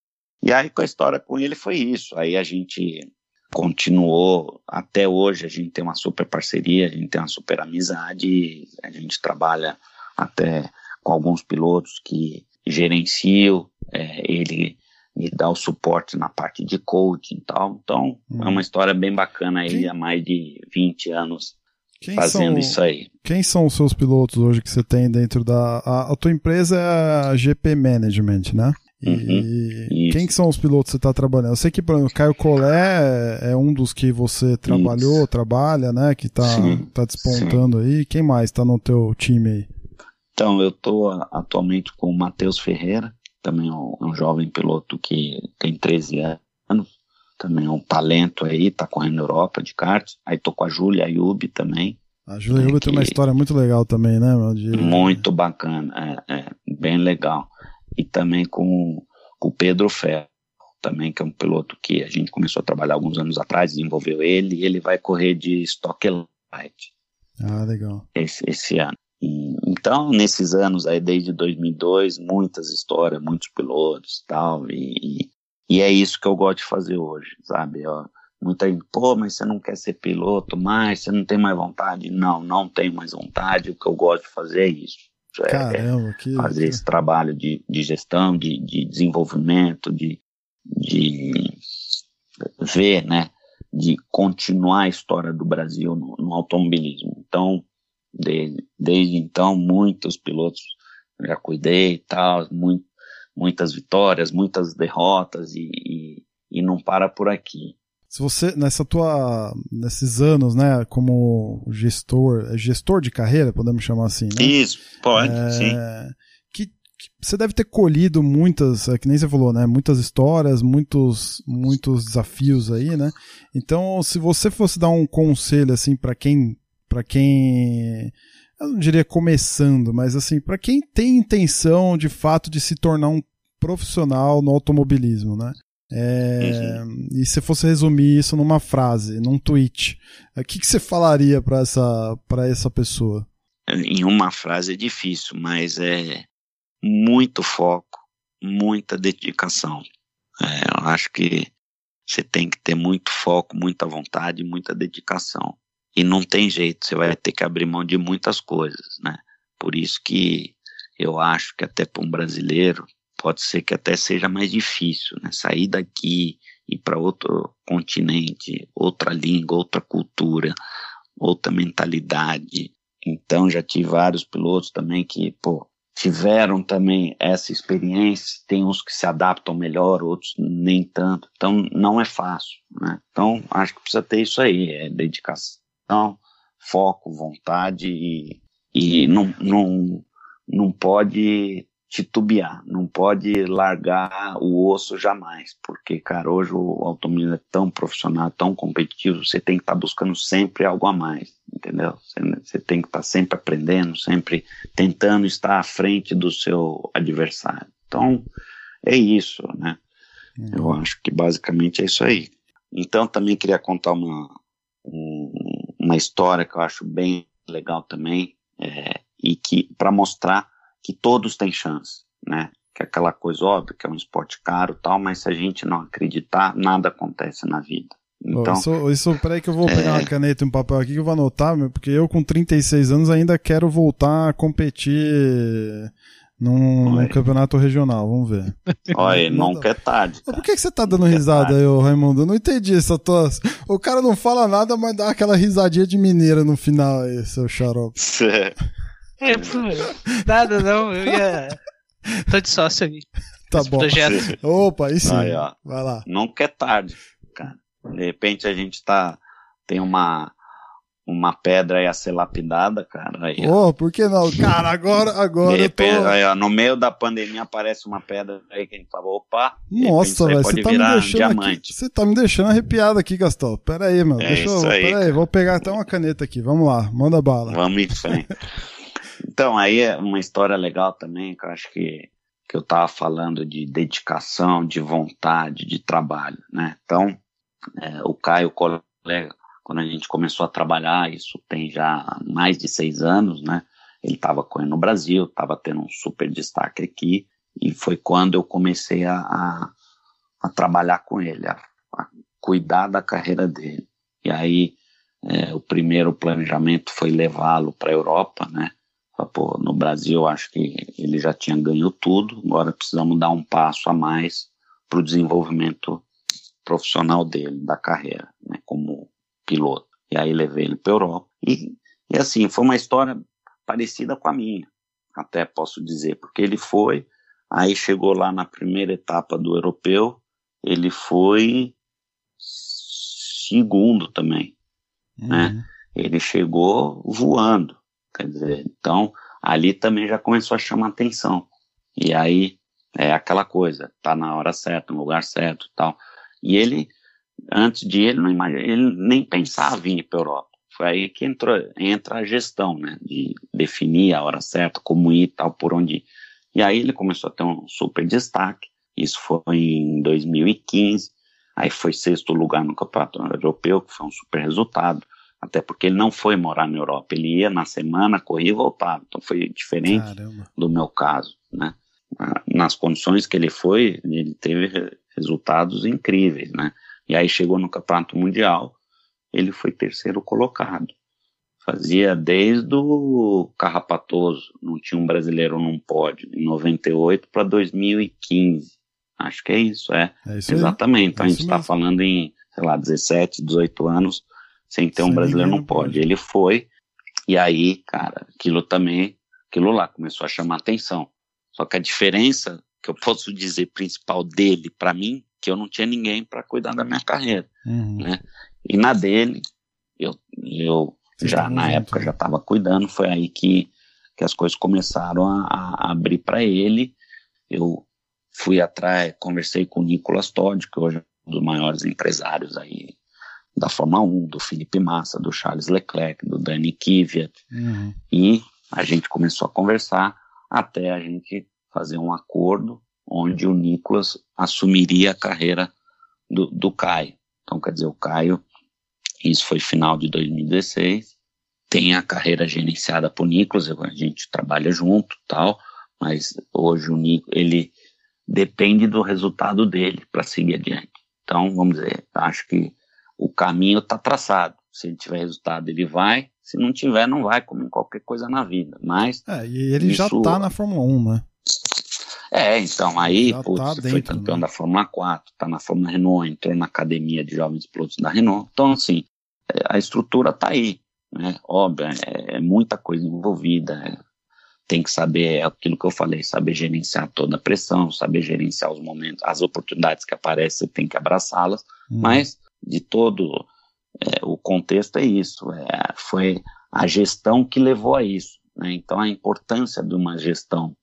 e aí com a história com ele foi isso. Aí a gente continuou até hoje, a gente tem uma super parceria, a gente tem uma super amizade, a gente trabalha até com alguns pilotos que gerenciam, é, ele me dá o suporte na parte de coaching e tal. Então, hum. é uma história bem bacana aí, há mais de 20 anos quem fazendo são, isso aí. Quem são os seus pilotos hoje que você tem dentro da... A, a tua empresa é a GP Management, né? E uhum, quem que são os pilotos que você está trabalhando? Eu sei que, por exemplo, Caio Collet é um dos que você trabalhou, isso. trabalha, né? Que está tá despontando sim. aí. Quem mais está no teu time aí? Então, eu estou atualmente com o Matheus Ferreira, também é um, um, jovem piloto que tem 13 anos, também é um talento aí, tá correndo na Europa de kart. Aí tô com a Júlia Ayub também. A Júlia Ayub tem uma história muito legal também, né, meu? De... Muito bacana, é, é, bem legal. E também com, com o Pedro Ferro, também, que é um piloto que a gente começou a trabalhar alguns anos atrás, desenvolveu ele, e ele vai correr de Stock Light. Ah, legal. Esse, esse ano. E, então, nesses anos aí, desde 2002, muitas histórias, muitos pilotos tal, e, e, e é isso que eu gosto de fazer hoje, sabe? Ó, muita gente, pô, mas você não quer ser piloto mais, você não tem mais vontade? Não, não tenho mais vontade, o que eu gosto de fazer é isso. É, Caramba, que... fazer esse trabalho de, de gestão, de, de desenvolvimento, de, de ver, né, de continuar a história do Brasil no, no automobilismo. Então, Desde, desde então, muitos pilotos já cuidei e tal, muito, muitas vitórias, muitas derrotas e, e, e não para por aqui. Se você, nessa tua, nesses anos, né, como gestor, é gestor de carreira, podemos chamar assim, né? Isso, pode, é, sim. Que, que, você deve ter colhido muitas, é, que nem você falou, né, muitas histórias, muitos, muitos desafios aí, né? Então, se você fosse dar um conselho, assim, para quem para quem eu não diria começando, mas assim, para quem tem intenção de fato de se tornar um profissional no automobilismo, né? É, uhum. E se fosse resumir isso numa frase, num tweet, o que, que você falaria para essa, essa pessoa? Em uma frase é difícil, mas é muito foco, muita dedicação. É, eu acho que você tem que ter muito foco, muita vontade, muita dedicação. E não tem jeito, você vai ter que abrir mão de muitas coisas, né? Por isso que eu acho que até para um brasileiro pode ser que até seja mais difícil, né? Sair daqui ir para outro continente, outra língua, outra cultura, outra mentalidade. Então já tive vários pilotos também que, pô, tiveram também essa experiência, tem uns que se adaptam melhor, outros nem tanto. Então não é fácil, né? Então acho que precisa ter isso aí, é dedicação então, foco, vontade e, e não, não, não pode titubear, não pode largar o osso jamais, porque, cara, hoje o automobilismo é tão profissional, tão competitivo, você tem que estar tá buscando sempre algo a mais, entendeu? Você, tem que estar tá sempre aprendendo, sempre tentando estar à frente do seu adversário. Então, é isso, né? Eu uhum. acho que basicamente é isso aí. Então, também queria contar uma, um, uma história que eu acho bem legal também, é, e que para mostrar que todos têm chance, né? Que é aquela coisa óbvia, que é um esporte caro tal, mas se a gente não acreditar, nada acontece na vida. Então, oh, isso, isso, peraí que eu vou pegar é... uma caneta e um papel aqui que eu vou anotar, porque eu com 36 anos ainda quero voltar a competir num, num, campeonato regional, vamos ver. Olha, (laughs) nunca é tarde. Por que, que você tá dando nunca é risada é aí, ô Raimundo? Eu não entendi essa tua. (laughs) O cara não fala nada, mas dá aquela risadinha de mineira no final aí, seu xarope. (laughs) é, pô, nada não, eu ia. Tô de sócio aí. Tá bom. Projeto. Opa, aí sim. Aí, ó, Vai lá. Nunca é tarde, cara. De repente a gente tá. Tem uma uma pedra ia ser lapidada, cara. Aí, oh, por que não? Cara, agora, agora eu tô... aí, ó, no meio da pandemia aparece uma pedra aí que a gente fala, opa, Nossa, velho, você tá me deixando diamante. Você tá me deixando arrepiado aqui, Gastão. Pera aí, meu. É Deixa eu, aí, pera aí, vou pegar até uma caneta aqui. Vamos lá, manda bala. Vamos em frente. então, aí é uma história legal também, que eu acho que, que eu tava falando de dedicação, de vontade, de trabalho, né? Então, é, o Caio, colega, quando a gente começou a trabalhar, isso tem já mais de seis anos, né? Ele estava correndo no Brasil, estava tendo um super destaque aqui, e foi quando eu comecei a, a, a trabalhar com ele, a, a, cuidar da carreira dele. E aí, é, o primeiro planejamento foi levá-lo para a Europa, né? Pô, no Brasil, acho que ele já tinha ganho tudo, agora precisamos dar um passo a mais para o desenvolvimento profissional dele, da carreira, né? Como piloto. E aí levei ele para Europa. E, e assim, foi uma história parecida com a minha, até posso dizer, porque ele foi, aí chegou lá na primeira etapa do europeu, ele foi segundo também, uhum. né? Ele chegou voando, quer dizer, então ali também já começou a chamar atenção. E aí é aquela coisa, tá na hora certa, no lugar certo, tal. E ele antes de ele, não imagina, ele nem pensava em ir para a Europa. Foi aí que entrou, entra a gestão, né, de definir a hora certa, como ir tal, por onde ir. E aí ele começou a ter um super destaque. Isso foi em 2015. Aí foi sexto lugar no Campeonato Europeu, que foi um super resultado. Até porque ele não foi morar na Europa. Ele ia na semana, corria e voltava. Então foi diferente Caramba. do meu caso, né? Nas condições que ele foi, ele teve resultados incríveis, né? E aí chegou no Campeonato Mundial, ele foi terceiro colocado. Fazia desde o Carrapatoso, não tinha um brasileiro num pódio, em 98 para 2015. Acho que é isso, é. é isso Exatamente. Então é a gente está falando em, sei lá, 17, 18 anos sem ter um brasileiro num pódio. Ele foi, e aí, cara, aquilo também, aquilo lá começou a chamar atenção. Só que a diferença que eu posso dizer principal dele para mim que eu não tinha ninguém para cuidar da minha carreira, uhum. né? E na dele, eu, eu já na época né? já estava cuidando, foi aí que, que as coisas começaram a, a abrir para ele. Eu fui atrás, conversei com o Nicolas Todd, que hoje é um dos maiores empresários aí da Fórmula 1, do Felipe Massa, do Charles Leclerc, do Danny Kvyat, uhum. e a gente começou a conversar até a gente fazer um acordo onde o Nicolas assumiria a carreira do, do Caio. Então, quer dizer, o Caio, isso foi final de 2016, tem a carreira gerenciada por Nicolas, a gente trabalha junto tal, mas hoje o Nico, ele depende do resultado dele para seguir adiante. Então, vamos dizer, acho que o caminho está traçado. Se ele tiver resultado, ele vai. Se não tiver, não vai, como em qualquer coisa na vida. Mas. É, e ele isso, já está na Fórmula 1, né? É, então, aí, Já putz, tá dentro, foi campeão né? da Fórmula 4, tá na Fórmula Renault, entrou na academia de jovens pilotos da Renault. Então, assim, é, a estrutura tá aí, né? Óbvio, é, é muita coisa envolvida, é, tem que saber é aquilo que eu falei, saber gerenciar toda a pressão, saber gerenciar os momentos, as oportunidades que aparecem, você tem que abraçá-las, hum. mas de todo é, o contexto é isso, é, foi a gestão que levou a isso, né? Então a importância de uma gestão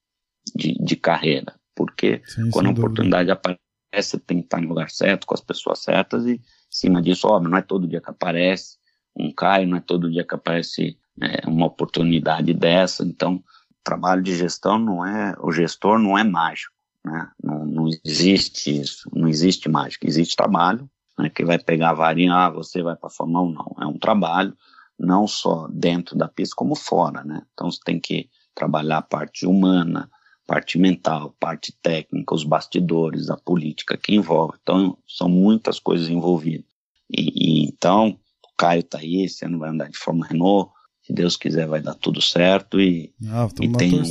de, de carreira. Porque Sim, quando a oportunidade dúvida. aparece, tem que estar no lugar certo, com as pessoas certas, e em cima disso, óbvio, não é todo dia que aparece um Caio, não é todo dia que aparece é, uma oportunidade dessa. Então, trabalho de gestão não é, o gestor não é mágico, né? Não, não existe isso, não existe mágica, existe trabalho, né, que vai pegar a varinha, ah, você vai para a Fórmula 1, não. É um trabalho, não só dentro da pista, como fora, né? Então, você tem que trabalhar a parte humana, parte mental, parte técnica, os bastidores, a política que envolve. Então, são muitas coisas envolvidas. E, e então, o Caio está aí, esse ano vai andar de forma Renault. Se Deus quiser, vai dar tudo certo. E, ah, e tem um,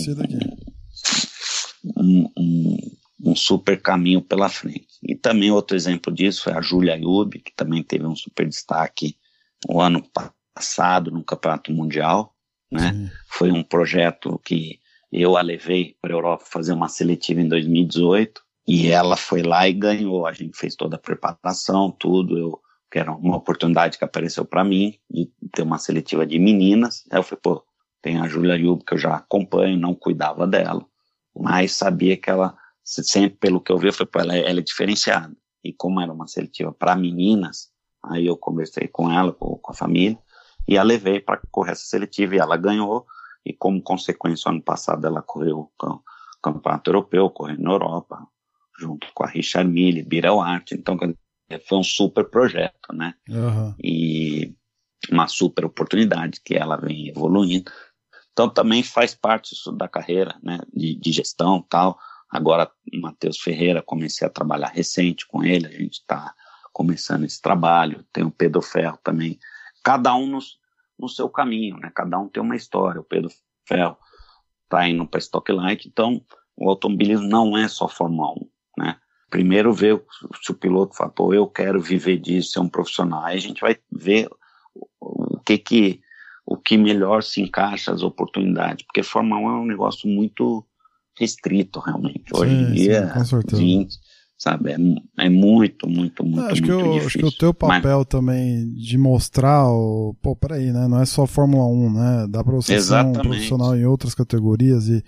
um, um, um, super caminho pela frente. E também outro exemplo disso foi a Júlia Ayub, que também teve um super destaque o ano passado no Campeonato Mundial. Né? Foi um projeto que eu a levei para a Europa fazer uma seletiva em 2018 e ela foi lá e ganhou. A gente fez toda a preparação, tudo. Eu que era uma oportunidade que apareceu para mim de ter uma seletiva de meninas. Aí eu falei, pô, tem a Julia Yuba que eu já acompanho, não cuidava dela, mas sabia que ela, sempre pelo que eu vi, eu falei, pô, ela, é, ela é diferenciada. E como era uma seletiva para meninas, aí eu conversei com ela, com, com a família, e a levei para correr essa seletiva e ela ganhou. E como consequência, ano passado ela correu o campeonato europeu, correndo na Europa, junto com a Richard Mille, Birel Art. Então, foi um super projeto, né? Uhum. E uma super oportunidade que ela vem evoluindo. Então também faz parte isso da carreira, né, de, de gestão tal. Agora, Matheus Ferreira, comecei a trabalhar recente com ele, a gente está começando esse trabalho. Tem o Pedro Ferro também. Cada um no, no seu caminho, né? Cada um tem uma história. O Pedro Ferro está indo para Stocklight, então o automobilismo não é só Fórmula 1, né? Primeiro ver se o piloto fala, pô, eu quero viver disso, ser um profissional. Aí a gente vai ver o que que o que melhor se encaixa as oportunidades, porque Fórmula 1 é um negócio muito restrito realmente. Hoje em dia, sim, sabe, é, é, muito, muito, muito, acho muito que eu. Acho que o teu papel Mas... também de mostrar o, pô, peraí, né, não é só Fórmula 1, né, dá pra você Exatamente. ser um profissional em outras categorias e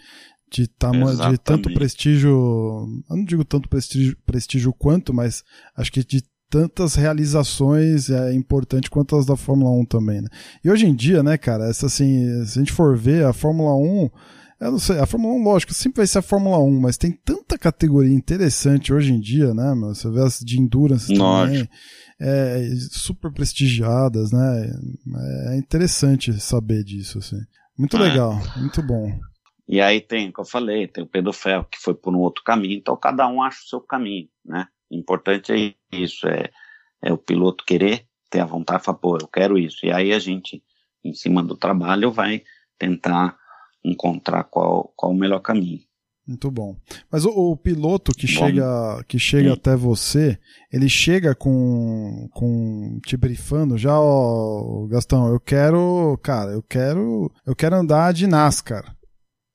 de, tamanho, de tanto prestígio, eu não digo tanto prestígio, prestígio quanto, mas acho que de tantas realizações é importante quanto as da Fórmula 1 também, né? E hoje em dia, né, cara, essa assim, se a gente for ver a Fórmula 1, eu não sei, a Fórmula 1, lógico, sempre vai ser a Fórmula 1, mas tem tanta categoria interessante hoje em dia, né, meu? Você vê as de endurance também, é, super prestigiadas, né? É interessante saber disso, assim. Muito é. legal, muito bom. E aí tem, como eu falei, tem o Pedro Ferro, que foi por um outro caminho, então cada um acha o seu caminho, né? O importante é isso, é, é o piloto querer, ter a vontade de falar, pô, eu quero isso. E aí a gente, em cima do trabalho, vai tentar encontrar qual, qual o melhor caminho. Muito bom. Mas o, o piloto que bom. chega, que chega até você, ele chega com, com te brifando já, ó, Gastão, eu quero, cara, eu quero, eu quero andar de NASCAR.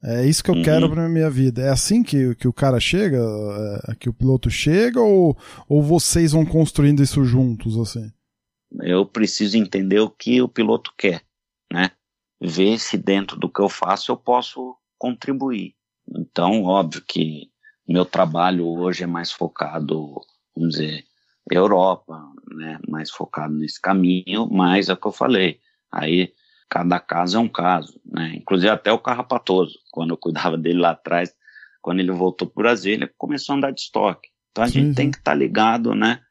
É isso que eu uhum. quero para minha vida. É assim que, que o cara chega, é, que o piloto chega, ou, ou vocês vão construindo isso juntos assim? Eu preciso entender o que o piloto quer, né? Ver se dentro do que eu faço eu posso contribuir. Então, óbvio que meu trabalho hoje é mais focado, vamos dizer, Europa, né? Mais focado nesse caminho, mas é o que eu falei. Aí cada caso é um caso, né? Inclusive até o Carrapatoso, quando eu cuidava dele lá atrás, quando ele voltou para o Brasil, ele começou a andar de estoque. Então a Sim. gente tem que estar tá ligado, né?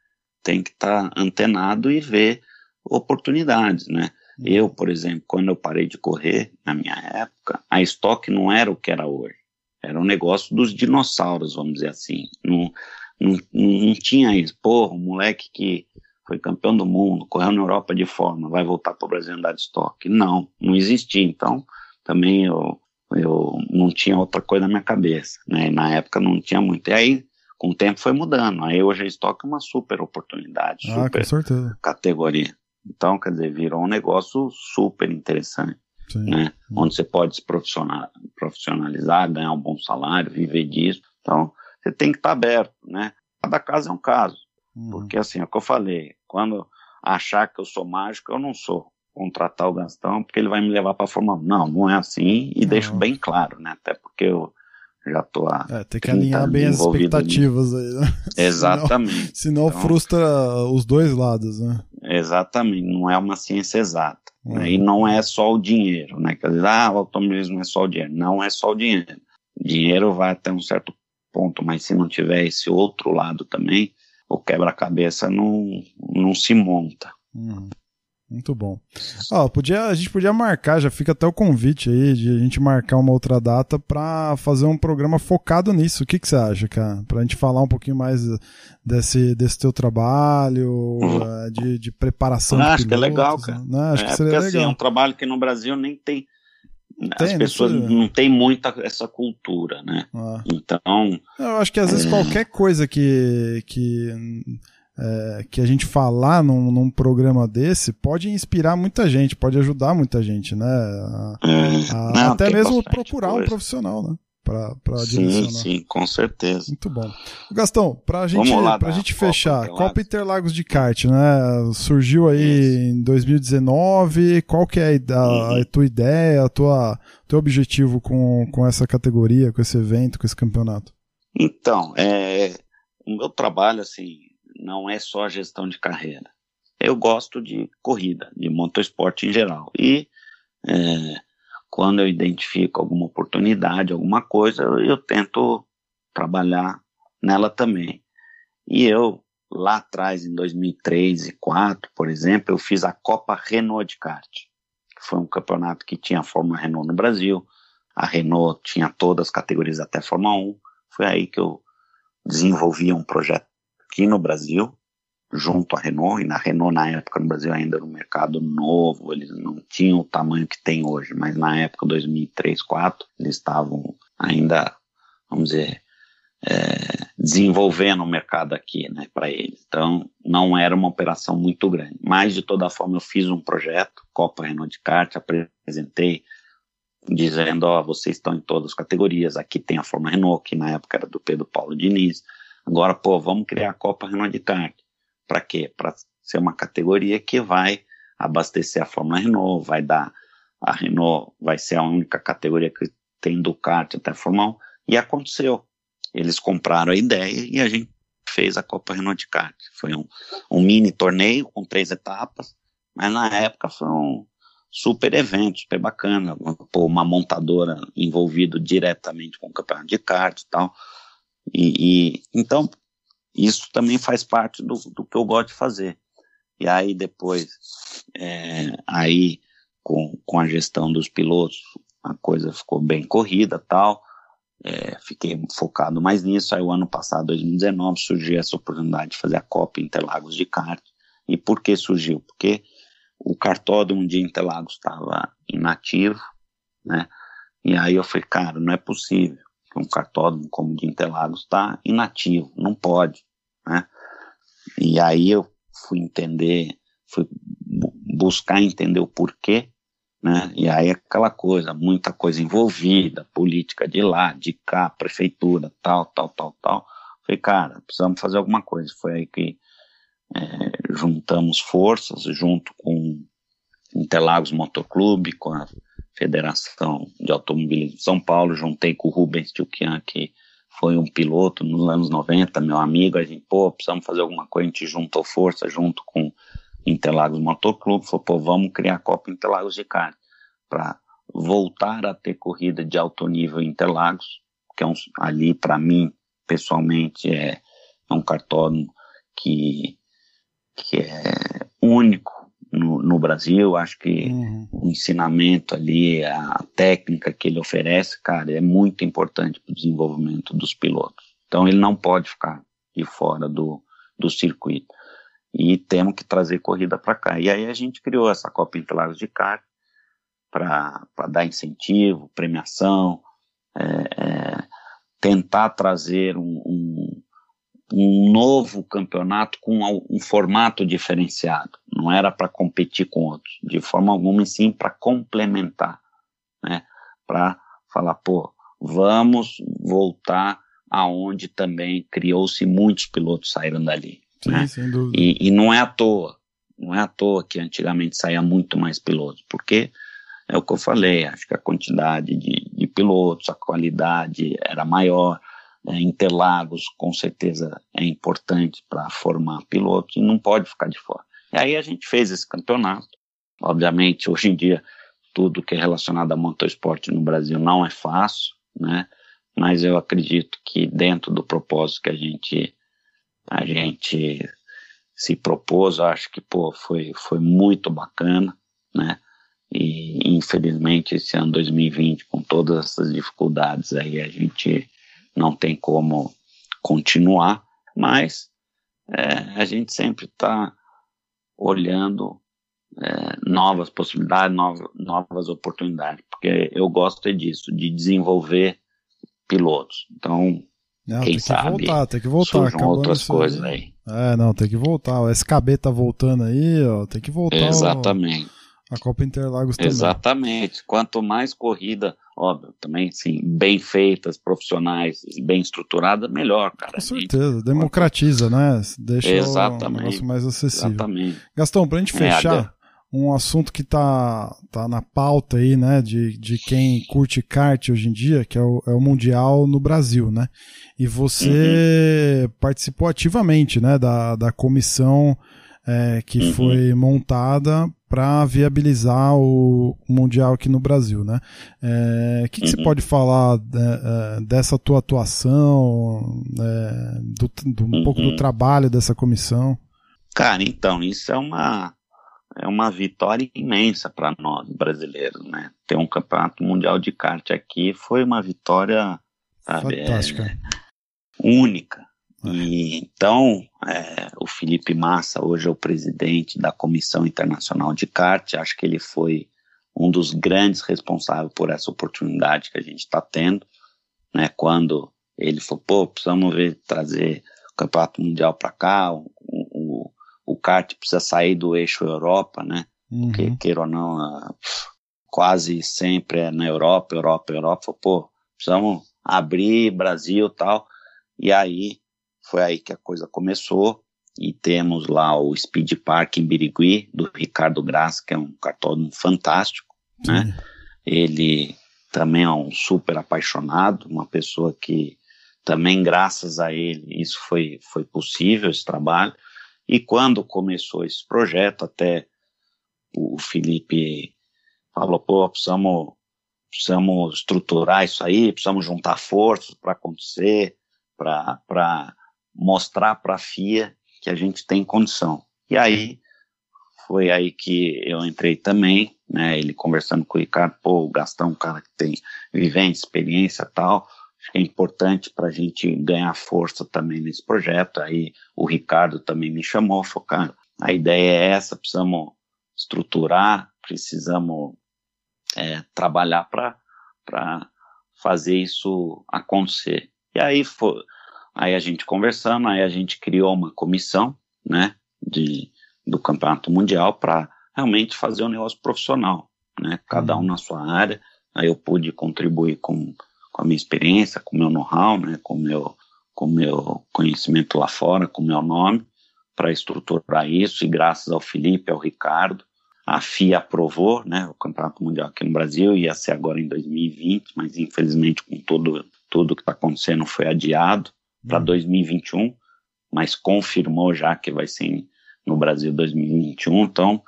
Tem que estar tá antenado e ver oportunidades, né? Uhum. Eu, por exemplo, quando eu parei de correr, na minha época, a estoque não era o que era hoje. Era um negócio dos dinossauros, vamos dizer assim. Não, não, não tinha isso. Porra, um moleque que foi campeão do mundo, correu na Europa de forma, vai voltar para o Brasil andar de estoque. Não, não existia. Então, também eu, eu não tinha outra coisa na minha cabeça, né? Na época não tinha muito. E aí, com o tempo foi mudando. Aí hoje a estoque é uma super oportunidade, ah, super categoria. Então, quer dizer, virou um negócio super interessante. Sim. Né? Onde você pode se profissionalizar, ganhar um bom salário, viver disso. Então, você tem que estar aberto, né? Cada caso é um caso. Uhum. Porque assim, é o que eu falei, quando achar que eu sou mágico, eu não sou. Contratar o Gastão porque ele vai me levar para a Fórmula 1. Não, não é assim e deixo bem claro, né? Até porque eu já tô há. É, tem que alinhar bem as expectativas aí, né? (laughs) Exatamente. senão, senão então, frustra os dois lados, né? Exatamente, não é uma ciência exata. Uhum. Né? E não é só o dinheiro, né? Quer dizer, ah, o automobilismo é só o dinheiro. Não é só o dinheiro. Dinheiro vai até um certo ponto, mas se não tiver esse outro lado também, o quebra-cabeça não, não se monta. Uhum. Muito bom. Ó, podia, a gente podia marcar, já fica até o convite aí de a gente marcar uma outra data para fazer um programa focado nisso. O que, que você acha, cara? Pra gente falar um pouquinho mais desse, desse teu trabalho, uhum. de, de preparação. Ah, acho pilotos, que é legal, cara. Né? Acho é, que seria porque, legal. Assim, é um trabalho que no Brasil nem tem as pessoas não, não têm muita essa cultura, né? Ah. Então. Eu acho que às vezes é... qualquer coisa que, que, é, que a gente falar num, num, programa desse pode inspirar muita gente, pode ajudar muita gente, né? A, é... a, não, até mesmo procurar coisa. um profissional, né? para direcionar. Sim, sim, com certeza. Muito bom. Gastão, para gente, lá, pra gente fechar, Copa Interlagos. Copa Interlagos de kart, né? Surgiu aí Isso. em 2019. Qual que é a, a, a tua ideia, a tua teu objetivo com, com essa categoria, com esse evento, com esse campeonato? Então, é, o meu trabalho assim não é só a gestão de carreira. Eu gosto de corrida, de motorsport em geral. E é, quando eu identifico alguma oportunidade, alguma coisa, eu, eu tento trabalhar nela também. E eu, lá atrás, em 2003 e 2004, por exemplo, eu fiz a Copa Renault de kart, que foi um campeonato que tinha a Fórmula Renault no Brasil. A Renault tinha todas as categorias até Fórmula 1. Foi aí que eu desenvolvi um projeto aqui no Brasil, junto à Renault, e na Renault na época no Brasil ainda era um mercado novo, eles não tinham o tamanho que tem hoje, mas na época 2003, 2004, eles estavam ainda, vamos dizer, é, desenvolvendo o mercado aqui, né, para eles. Então, não era uma operação muito grande. Mas, de toda forma, eu fiz um projeto, Copa Renault de Kart, apresentei, dizendo, ó, vocês estão em todas as categorias, aqui tem a Fórmula Renault, que na época era do Pedro Paulo Diniz, agora, pô, vamos criar a Copa Renault de Kart. Para quê? Para ser uma categoria que vai abastecer a Fórmula Renault, vai dar a Renault vai ser a única categoria que tem do kart até a Fórmula 1 e aconteceu. Eles compraram a ideia e a gente fez a Copa Renault de kart. Foi um, um mini torneio com três etapas, mas na época foi um super evento, super bacana, pô, uma montadora envolvida diretamente com o campeonato de kart e tal. E, e então isso também faz parte do, do que eu gosto de fazer. E aí depois, é, aí com, com a gestão dos pilotos, a coisa ficou bem corrida tal. É, fiquei focado mais nisso. Aí o ano passado, 2019, surgiu essa oportunidade de fazer a Copa Interlagos de kart. E por que surgiu? Porque o cartódromo de Interlagos estava inativo, né? E aí eu falei, cara, não é possível um cartódromo como o de Interlagos está inativo, não pode né? E aí eu fui entender, fui buscar entender o porquê, né? E aí aquela coisa, muita coisa envolvida, política de lá, de cá, prefeitura, tal, tal, tal, tal. Falei, cara, precisamos fazer alguma coisa. Foi aí que é, juntamos forças junto com Interlagos Motoclube, com a Federação de Automobilismo de São Paulo, juntei com o Rubens Tchukian, que foi um piloto nos anos 90, meu amigo, a gente, pô, precisamos fazer alguma coisa, a gente juntou força junto com Interlagos Motoclube, falou, pô, vamos criar a Copa Interlagos de Kart, para voltar a ter corrida de alto nível em Interlagos, que é um, ali, para mim, pessoalmente, é, é um cartódromo que, que é único no, no Brasil. Acho que uhum. o ensinamento ali, a técnica que ele oferece, cara, é muito importante para o desenvolvimento dos pilotos. Então ele não pode ficar de fora do, do circuito. E temos que trazer corrida para cá. E aí a gente criou essa Copa Interlagos de kart para dar incentivo, premiação, é, é, tentar trazer um, um, um novo campeonato com um formato diferenciado. Não era para competir com outros, de forma alguma, e sim para complementar, né? Para falar, pô, vamos voltar aonde também criou-se muitos pilotos saíram dali. Sim, né? sem dúvida. E, e não é à toa, não é à toa que antigamente saía muito mais pilotos, porque é o que eu falei, acho que a quantidade de, de pilotos, a qualidade era maior, é, Interlagos com certeza é importante para formar pilotos e não pode ficar de fora. E aí a gente fez esse campeonato. Obviamente, hoje em dia, tudo que é relacionado a motorsport no Brasil não é fácil, né? Mas eu acredito que dentro do propósito que a gente a gente se propôs, acho que pô, foi foi muito bacana, né? E infelizmente esse ano 2020 com todas essas dificuldades aí a gente não tem como continuar, mas é, a gente sempre está olhando é, novas possibilidades, novas, novas oportunidades, porque eu gosto disso, de desenvolver pilotos. Então, não, quem tem sabe que voltar, tem que voltar. outras coisas aí. aí. É, não, tem que voltar. O SKB tá voltando aí, ó, tem que voltar. Exatamente. A Copa Interlagos também. Exatamente. Quanto mais corrida, óbvio, também sim, bem feitas, profissionais, bem estruturadas, melhor, cara. Com certeza, democratiza, né? Deixa Exatamente. o negócio mais acessível. Exatamente. Gastão, pra gente fechar, é, um assunto que tá, tá na pauta aí, né, de, de quem curte kart hoje em dia, que é o, é o Mundial no Brasil, né? E você uhum. participou ativamente, né, da, da comissão é, que uhum. foi montada para viabilizar o, Mundial aqui no Brasil, né? É, o que, que uhum. você pode falar né, é, dessa tua atuação, é, do, do, um uhum. pouco do uhum. trabalho dessa comissão? Cara, então, isso é uma, é uma vitória imensa para nós brasileiros, né? Ter um campeonato mundial de kart aqui foi uma vitória sabe, fantástica, é, única. E, então, é, o Felipe Massa hoje é o presidente da Comissão Internacional de Kart. Acho que ele foi um dos grandes responsáveis por essa oportunidade que a gente está tendo, né? Quando ele falou, pô, precisamos ver, trazer o Campeonato Mundial para cá, o, o, o, kart precisa sair do eixo Europa, né? Uhum. Porque, queira ou não, quase sempre é na Europa, Europa, Europa. Falou, pô, precisamos abrir Brasil tal. E aí foi aí que a coisa começou e temos lá o Speed Park em Birigui, do Ricardo Graça, que é um cartódromo fantástico, né? Sim. Ele também é um super apaixonado, uma pessoa que também graças a ele isso foi, foi possível, esse trabalho. E quando começou esse projeto, até o Felipe falou, pô, precisamos, precisamos estruturar isso aí, precisamos juntar forças para acontecer, para mostrar para a FIA que a gente tem condição. E aí foi aí que eu entrei também, né? Ele conversando com o Ricardo, pô, o Gastão, um cara que tem vivência, experiência tal, acho que é importante para a gente ganhar força também nesse projeto. Aí o Ricardo também me chamou, falou, cara, a ideia é essa, precisamos estruturar, precisamos é, trabalhar para fazer isso acontecer. E aí foi, Aí a gente conversando, aí a gente criou uma comissão, né, de, do Campeonato Mundial para realmente fazer um negócio profissional, né, cada um uhum. na sua área. Aí eu pude contribuir com, com a minha experiência, com o meu know-how, né, com o meu, com meu conhecimento lá fora, com o meu nome, para estruturar isso. E graças ao Felipe, ao Ricardo, a FIA aprovou, né, o Campeonato Mundial aqui no Brasil, ia ser agora em 2020, mas infelizmente com todo tudo que está acontecendo foi adiado para 2021, uhum. mas confirmou já que vai ser no Brasil 2021. Então,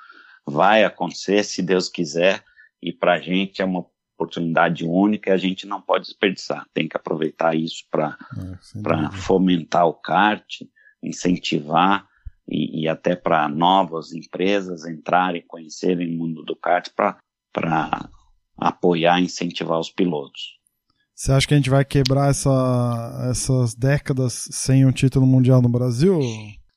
vai acontecer, se Deus quiser, e para a gente é uma oportunidade única e a gente não pode desperdiçar. Tem que aproveitar isso para é, fomentar o kart, incentivar e, e até para novas empresas entrarem, conhecerem o mundo do kart para apoiar e incentivar os pilotos. Você acha que a gente vai quebrar essa, essas décadas sem um título mundial no Brasil?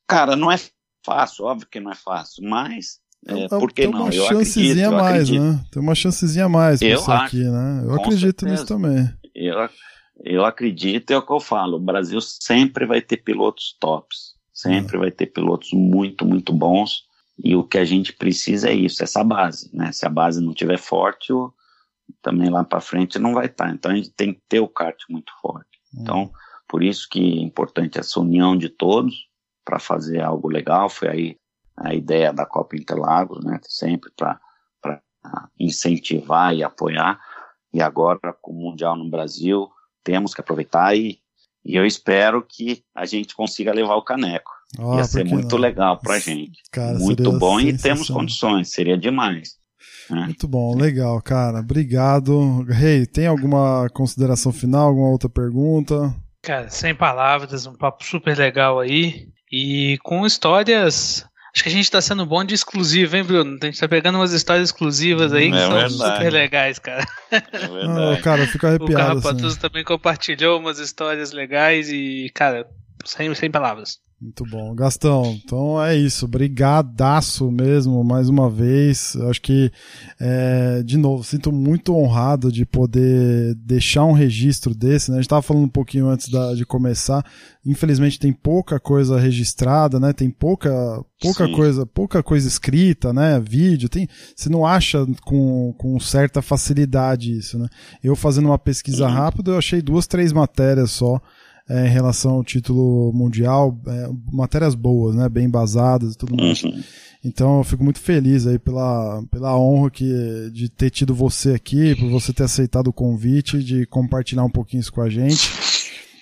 Cara, não é fácil, óbvio que não é fácil, mas é, por que tem não? Uma eu chancezinha acredito, mais, né? Tem uma chancezinha mais pra isso aqui, né? Eu acredito certeza. nisso também. Eu, eu acredito, é o que eu falo. O Brasil sempre vai ter pilotos tops. Sempre é. vai ter pilotos muito, muito bons. E o que a gente precisa é isso, essa base, né? Se a base não tiver forte, o, também lá para frente não vai estar. Tá. Então a gente tem que ter o kart muito forte. Hum. Então, por isso que é importante essa união de todos para fazer algo legal. Foi aí a ideia da Copa Interlagos, né? Sempre para incentivar e apoiar. E agora, com o Mundial no Brasil, temos que aproveitar e, e eu espero que a gente consiga levar o caneco. Oh, Ia ser muito não? legal para a gente. Cara, muito bom e temos condições, seria demais. É. Muito bom, legal, cara. Obrigado. Rei, hey, tem alguma consideração final, alguma outra pergunta? Cara, sem palavras, um papo super legal aí. E com histórias. Acho que a gente tá sendo bom de exclusivo, hein, Bruno? A gente tá pegando umas histórias exclusivas aí que é são verdade. super legais, cara. É Não, cara, eu fico arrepiado. O Carrapatoso assim. também compartilhou umas histórias legais e, cara, sem, sem palavras. Muito bom. Gastão, então é isso. Brigadaço mesmo, mais uma vez. Eu acho que, é, de novo, sinto muito honrado de poder deixar um registro desse. Né? A gente estava falando um pouquinho antes da, de começar. Infelizmente tem pouca coisa registrada, né? Tem pouca, pouca coisa, pouca coisa escrita, né? Vídeo, tem. Você não acha com, com certa facilidade isso, né? Eu fazendo uma pesquisa uhum. rápida, eu achei duas, três matérias só é, em relação ao título mundial, é, matérias boas, né, bem embasadas e tudo mais. Uhum. Então eu fico muito feliz aí pela, pela honra que, de ter tido você aqui, por você ter aceitado o convite, de compartilhar um pouquinho isso com a gente.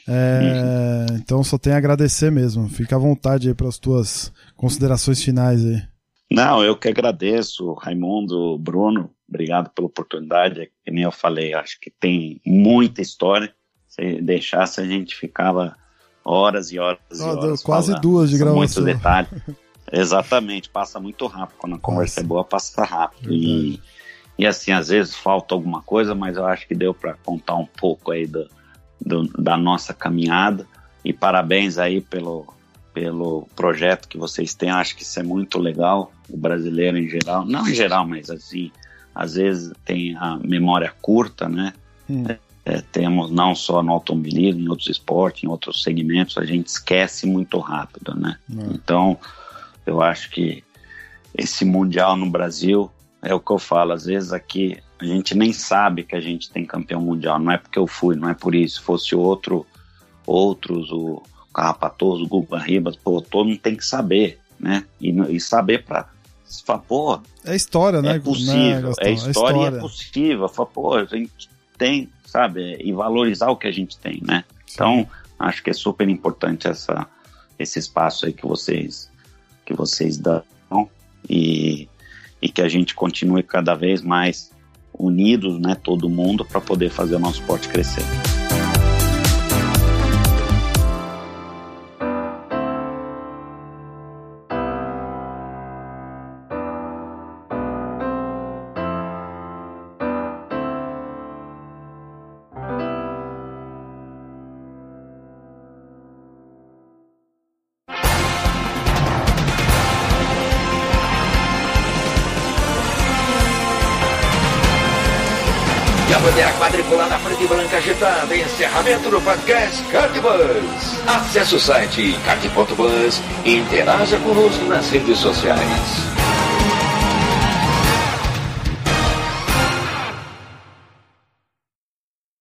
É, uhum. Então só tenho a agradecer mesmo. Fica à vontade aí para as tuas considerações finais aí. Não, eu que agradeço, Raimundo, Bruno, obrigado pela oportunidade. Que nem eu falei, acho que tem muita história se deixasse, a gente ficava horas e horas oh, e horas. Quase falando. duas de gravação. Muito detalhe. (laughs) Exatamente, passa muito rápido. Quando a conversa é boa, passa rápido. E, e assim, às vezes falta alguma coisa, mas eu acho que deu para contar um pouco aí do, do, da nossa caminhada. E parabéns aí pelo, pelo projeto que vocês têm. Acho que isso é muito legal. O brasileiro em geral, não em geral, mas assim, às vezes tem a memória curta, né? Hum é, temos não só no automobilismo, em outros esportes, em outros segmentos, a gente esquece muito rápido, né? Uhum. Então, eu acho que esse Mundial no Brasil é o que eu falo, às vezes aqui a gente nem sabe que a gente tem campeão mundial, não é porque eu fui, não é por isso, se fosse outro, outros, o Carrapatoso, o Guga Ribas, pô, todo mundo tem que saber, né? E, e saber para pô, é história, né? É possível, né, é, história, é história e é possível. Fala, pô, a gente tem sabe? E valorizar o que a gente tem, né? Sim. Então, acho que é super importante essa, esse espaço aí que vocês, que vocês dão e, e que a gente continue cada vez mais unidos, né? Todo mundo para poder fazer o nosso esporte crescer. Do podcast Cardbus. Acesse o site card.bus e interaja conosco nas redes sociais.